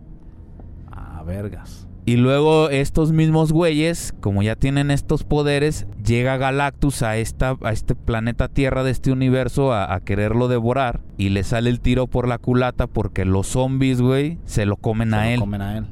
Vergas. Y luego estos mismos güeyes, como ya tienen estos poderes, llega Galactus a, esta, a este planeta Tierra de este universo a, a quererlo devorar. Y le sale el tiro por la culata porque los zombies, güey, se lo comen Se a lo él. comen a él.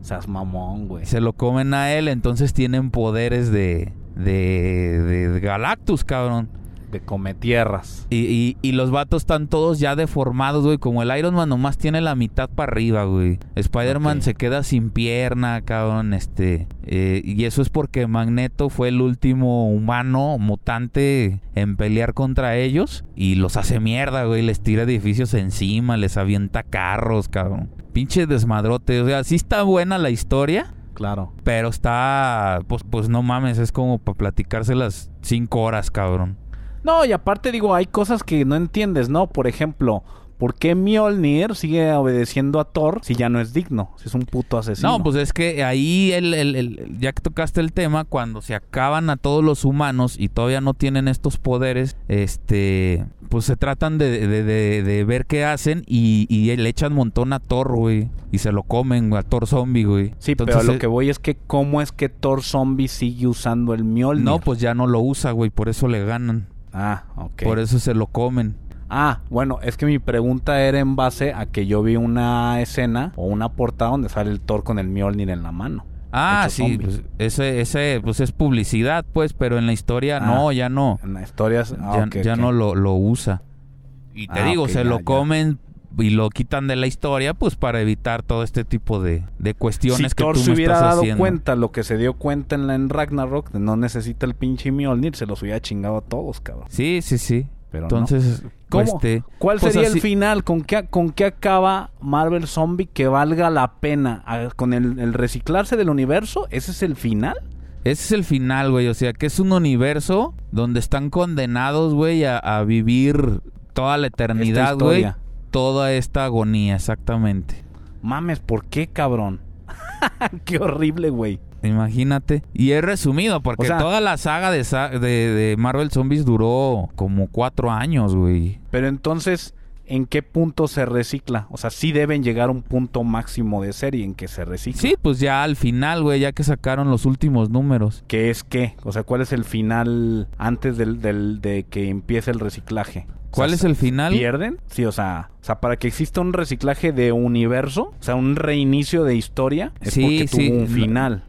Seas mamón, güey. Se lo comen a él, entonces tienen poderes de, de, de Galactus, cabrón. De come tierras. Y, y- y los vatos están todos ya deformados, güey. Como el Iron Man nomás tiene la mitad para arriba, güey. Spider-Man se queda sin pierna, cabrón. Este. eh, y eso es porque Magneto fue el último humano mutante en pelear contra ellos. Y los hace mierda, güey. Les tira edificios encima, les avienta carros, cabrón. Pinche desmadrote. O sea, sí está buena la historia. Claro. Pero está. Pues, pues no mames, es como para platicarse las cinco horas, cabrón. No, y aparte digo, hay cosas que no entiendes, ¿no? Por ejemplo, ¿por qué Mjolnir sigue obedeciendo a Thor si ya no es digno? Si es un puto asesino. No, pues es que ahí, el, el- el- ya que tocaste el tema, cuando se acaban a todos los humanos y todavía no tienen estos poderes, este, pues se tratan de, de- de- de ver qué hacen y, y le echan montón a Thor, güey. Y se lo comen, güey, a Thor zombie, güey. Sí, pero Entonces, a lo que voy es que cómo es que Thor Zombie sigue usando el Mjolnir. No, pues ya no lo usa, güey, por eso le ganan. Ah, ok. Por eso se lo comen. Ah, bueno, es que mi pregunta era en base a que yo vi una escena o una portada donde sale el Thor con el Mjolnir en la mano. Ah, sí, pues, ese, ese, pues es publicidad, pues, pero en la historia Ah. no, ya no. En la historia... ah, ya, no lo, lo usa. Y te Ah, digo, se ya, lo ya. Y lo quitan de la historia, pues para evitar todo este tipo de, de cuestiones si que Thor tú se me hubiera estás dado haciendo. cuenta lo que se dio cuenta en la en Ragnarok, de no necesita el pinche Mjolnir, se los hubiera chingado a todos, cabrón. Sí, sí, sí. Pero Entonces, ¿Cómo? este, ¿Cuál pues sería el final? ¿Con qué, ¿Con qué acaba Marvel Zombie que valga la pena? ¿A- ¿Con el, el reciclarse del universo? ¿Ese es el final? ese es el final, güey. O sea, que es un universo donde están condenados, güey, a, a vivir toda la eternidad, güey. Toda esta agonía, exactamente. Mames, ¿por qué, cabrón? qué horrible, güey. Imagínate. Y es resumido, porque O sea- toda la saga de, sa- de, de Marvel Zombies duró como cuatro años, güey. Pero entonces, ¿en qué punto se recicla? O sea, sí deben llegar a un punto máximo de serie en que se recicla. Sí, pues ya al final, güey, ya que sacaron los últimos números. ¿Qué es qué? O sea, ¿cuál es el final antes del, del- de que empiece el reciclaje? O ¿Cuál sea, es el final? ¿Pierden? Sí, o sea, o sea, para que exista un reciclaje de universo, o sea, un reinicio de historia, es Sí, porque sí, tuvo un no- final.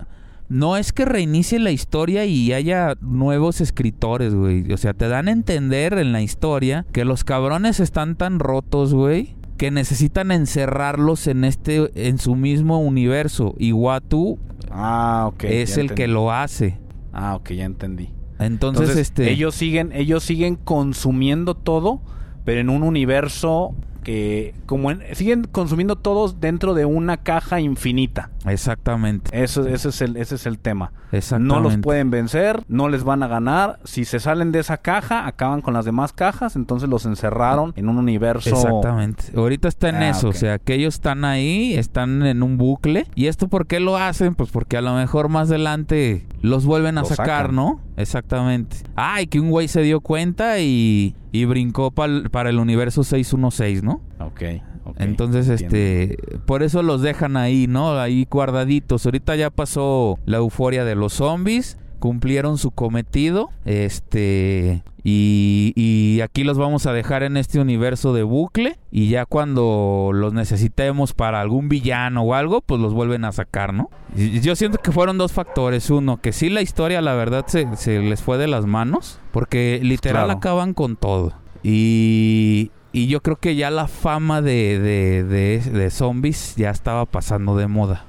No es que reinicie la historia y haya nuevos escritores, güey. O sea, te dan a entender en la historia que los cabrones están tan rotos, güey, que necesitan encerrarlos en este, en su mismo universo. Y Watu Ah, ok. es el que entendí. lo hace. Ah, ok, ya entendí. Entonces, Entonces, este. ellos siguen, ellos siguen consumiendo todo, pero en un universo que como en- siguen consumiendo todos dentro de una caja infinita. Exactamente. Eso, ese, es el, ese es el tema. Exactamente. No los pueden vencer, no les van a ganar. Si se salen de esa caja, acaban con las demás cajas, entonces los encerraron en un universo. Exactamente. Ahorita está en Ah, eso, o sea, que ellos están ahí, están en un bucle. ¿Y esto por qué lo hacen? Pues porque a lo mejor más adelante los vuelven a sacar, sacan. ¿no? Exactamente. Ay, que un güey se dio cuenta y, y brincó pa'l- para el universo 616, ¿no? Ok, ok, Entonces, entiendo. este, por eso los dejan ahí, ¿no? Ahí guardaditos. Ahorita ya pasó la euforia de los zombies, cumplieron su cometido, este, y, y aquí los vamos a dejar en este universo de bucle y ya cuando los necesitemos para algún villano o algo, pues los vuelven a sacar, ¿no? Y yo siento que fueron dos factores. Uno, que sí la historia, la verdad, se, se les fue de las manos, porque literal Claro. acaban con todo. Y, y yo creo que ya la fama de, de, de, de zombies ya estaba pasando de moda.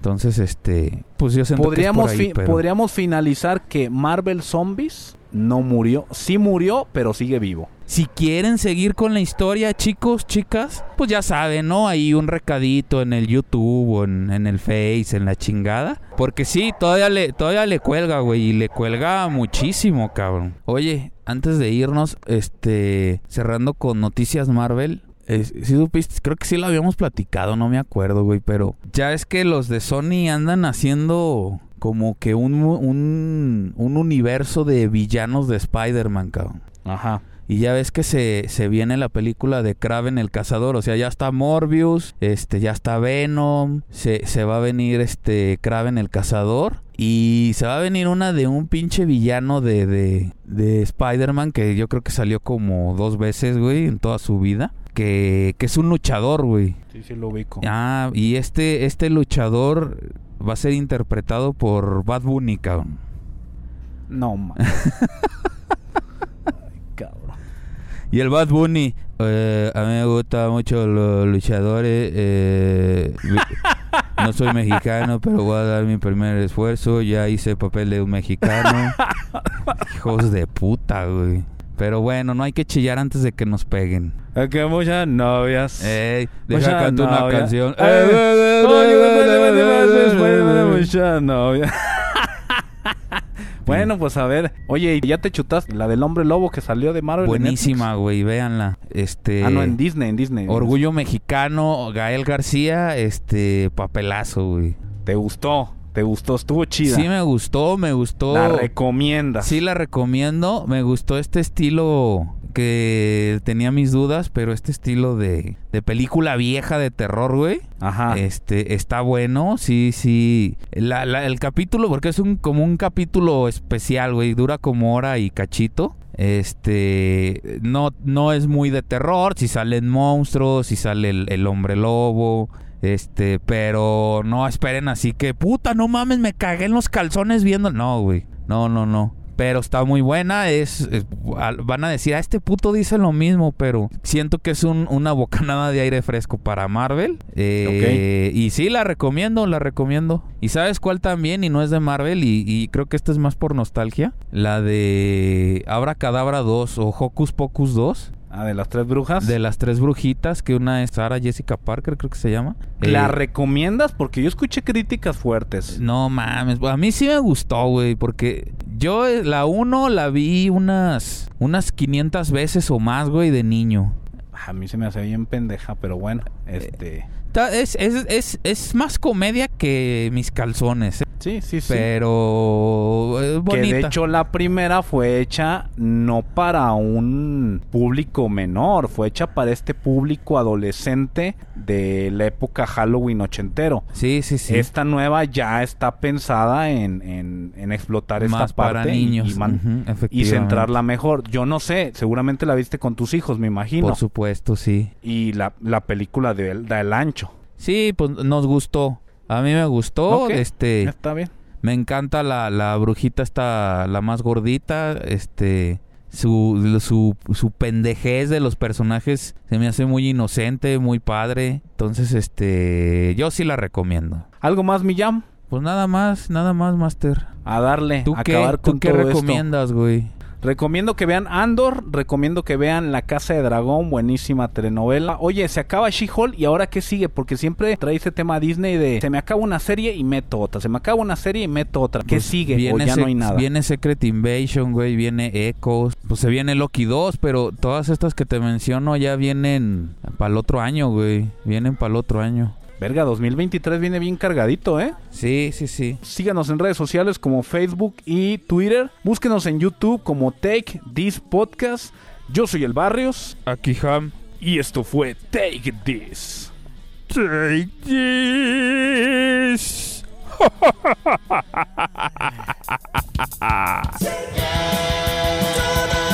Entonces, este, pues yo siento Podríamos, que es por ahí, fi- pero- podríamos finalizar que Marvel Zombies no murió. Sí murió, pero sigue vivo. Si quieren seguir con la historia, chicos, chicas, pues ya saben, ¿no? Ahí un recadito en el YouTube o en, en el Face, en la chingada. Porque sí, todavía le, todavía le cuelga, güey, y le cuelga muchísimo, cabrón. Oye, antes de irnos, este, cerrando con noticias Marvel. Eh, supiste, creo que sí lo habíamos platicado, no me acuerdo, güey, pero ya es que los de Sony andan haciendo como que un, un, un universo de villanos de Spider-Man, cabrón. Ajá. Y ya ves que se, se viene la película de Kraven el Cazador. O sea, ya está Morbius, este, ya está Venom. Se, se va a venir este Kraven el Cazador. Y se va a venir una de un pinche villano de, de, de Spider-Man que yo creo que salió como dos veces, güey, en toda su vida. Que, que es un luchador, güey. Sí, sí lo ubico. Ah, y este, este luchador va a ser interpretado por Bad Bunny, cabrón. No, man. Ay, cabrón. Y el Bad Bunny, eh, a mí me gustan mucho los luchadores. eh, no soy mexicano, pero voy a dar mi primer esfuerzo. Ya hice papel de un mexicano. Hijos de puta, güey. Pero bueno, no hay que chillar antes de que nos peguen. Es que muchas novias. Ey, deja Muchas cantar una canción. Muchas novias. Bueno, pues a ver. Oye, ¿y ya te chutas la del hombre lobo que salió de Marvel? en Buenísima, güey, véanla. Este? Ah, no, en Disney, en Disney. Orgullo mexicano, Gael García, este papelazo, güey. ¿Te gustó? ¿Te gustó? Estuvo chida. Sí me gustó, me gustó. La recomiendas. Sí la recomiendo. Me gustó este estilo que tenía mis dudas, pero este estilo de, de película vieja de terror, güey. Ajá. Este está bueno, sí, sí. La- la- el capítulo, porque es un como un capítulo especial, güey. Dura como hora y cachito. Este no, no es muy de terror. Si salen monstruos, si sale el, el hombre lobo. Este, pero no esperen así que, puta, no mames, me cagué en los calzones viendo. No, güey. No, no, no. Pero está muy buena. Es, van a decir, a este puto dice lo mismo, pero siento que es un- una bocanada de aire fresco para Marvel. Eh, Y sí, la recomiendo, la recomiendo. ¿Y sabes cuál también? Y no es de Marvel, y, y creo que esta es más por nostalgia. La de Abra Cadabra 2 o Hocus Pocus 2. Ah, de las tres brujas. De las tres brujitas, que una es Sarah Jessica Parker, creo que se llama. ¿La Eh, recomiendas? Porque yo escuché críticas fuertes. no mames, a mí sí me gustó, güey, porque yo eh, la 1 la vi unas unas 500 veces o más, güey, de niño. A mí se me hace bien pendeja, pero bueno, este... Es, es, es, es más comedia que mis calzones, eh, Sí, sí, sí. pero es que bonita. de hecho la primera fue hecha no para un público menor, fue hecha para este público adolescente de la época Halloween ochentero. sí, sí, sí. Esta nueva ya está pensada en, en- en explotar esta más parte para y- niños. y, man- ujú, y centrarla mejor. Yo no sé, seguramente la viste con tus hijos, me imagino. Por supuesto, sí. Y la, la película de de El Ancho. Sí, pues nos gustó. A mí me gustó, este Está bien. Me encanta la, la brujita esta, la más gordita, este, su, su, su pendejez de los personajes se me hace muy inocente, muy padre. Entonces, este, yo sí la recomiendo. ¿Algo más, Millán? Pues nada más, nada más, Master. A darle, ¿Tú a qué, acabar ¿tú con qué todo esto. recomiendas, güey? Recomiendo que vean Andor, recomiendo que vean La Casa de Dragón, buenísima telenovela. Oye, se acaba She-Hulk y ahora qué sigue, porque siempre trae ese tema Disney de se me acaba una serie y meto otra, se me acaba una serie y meto otra. ¿Qué Pues sigue? Viene o ya no hay nada. Viene Secret Invasion, güey. Viene Echoes. Pues se viene Loki 2, pero todas estas que te menciono ya vienen para el otro año, güey. Vienen para el otro año. Verga, 2023 viene bien cargadito, ¿eh? Sí, sí, sí. Síganos en redes sociales como Facebook y Twitter. Búsquenos en YouTube como Take This Podcast. Yo soy el Barrios Aquí Ham. y esto fue Take This. Take this.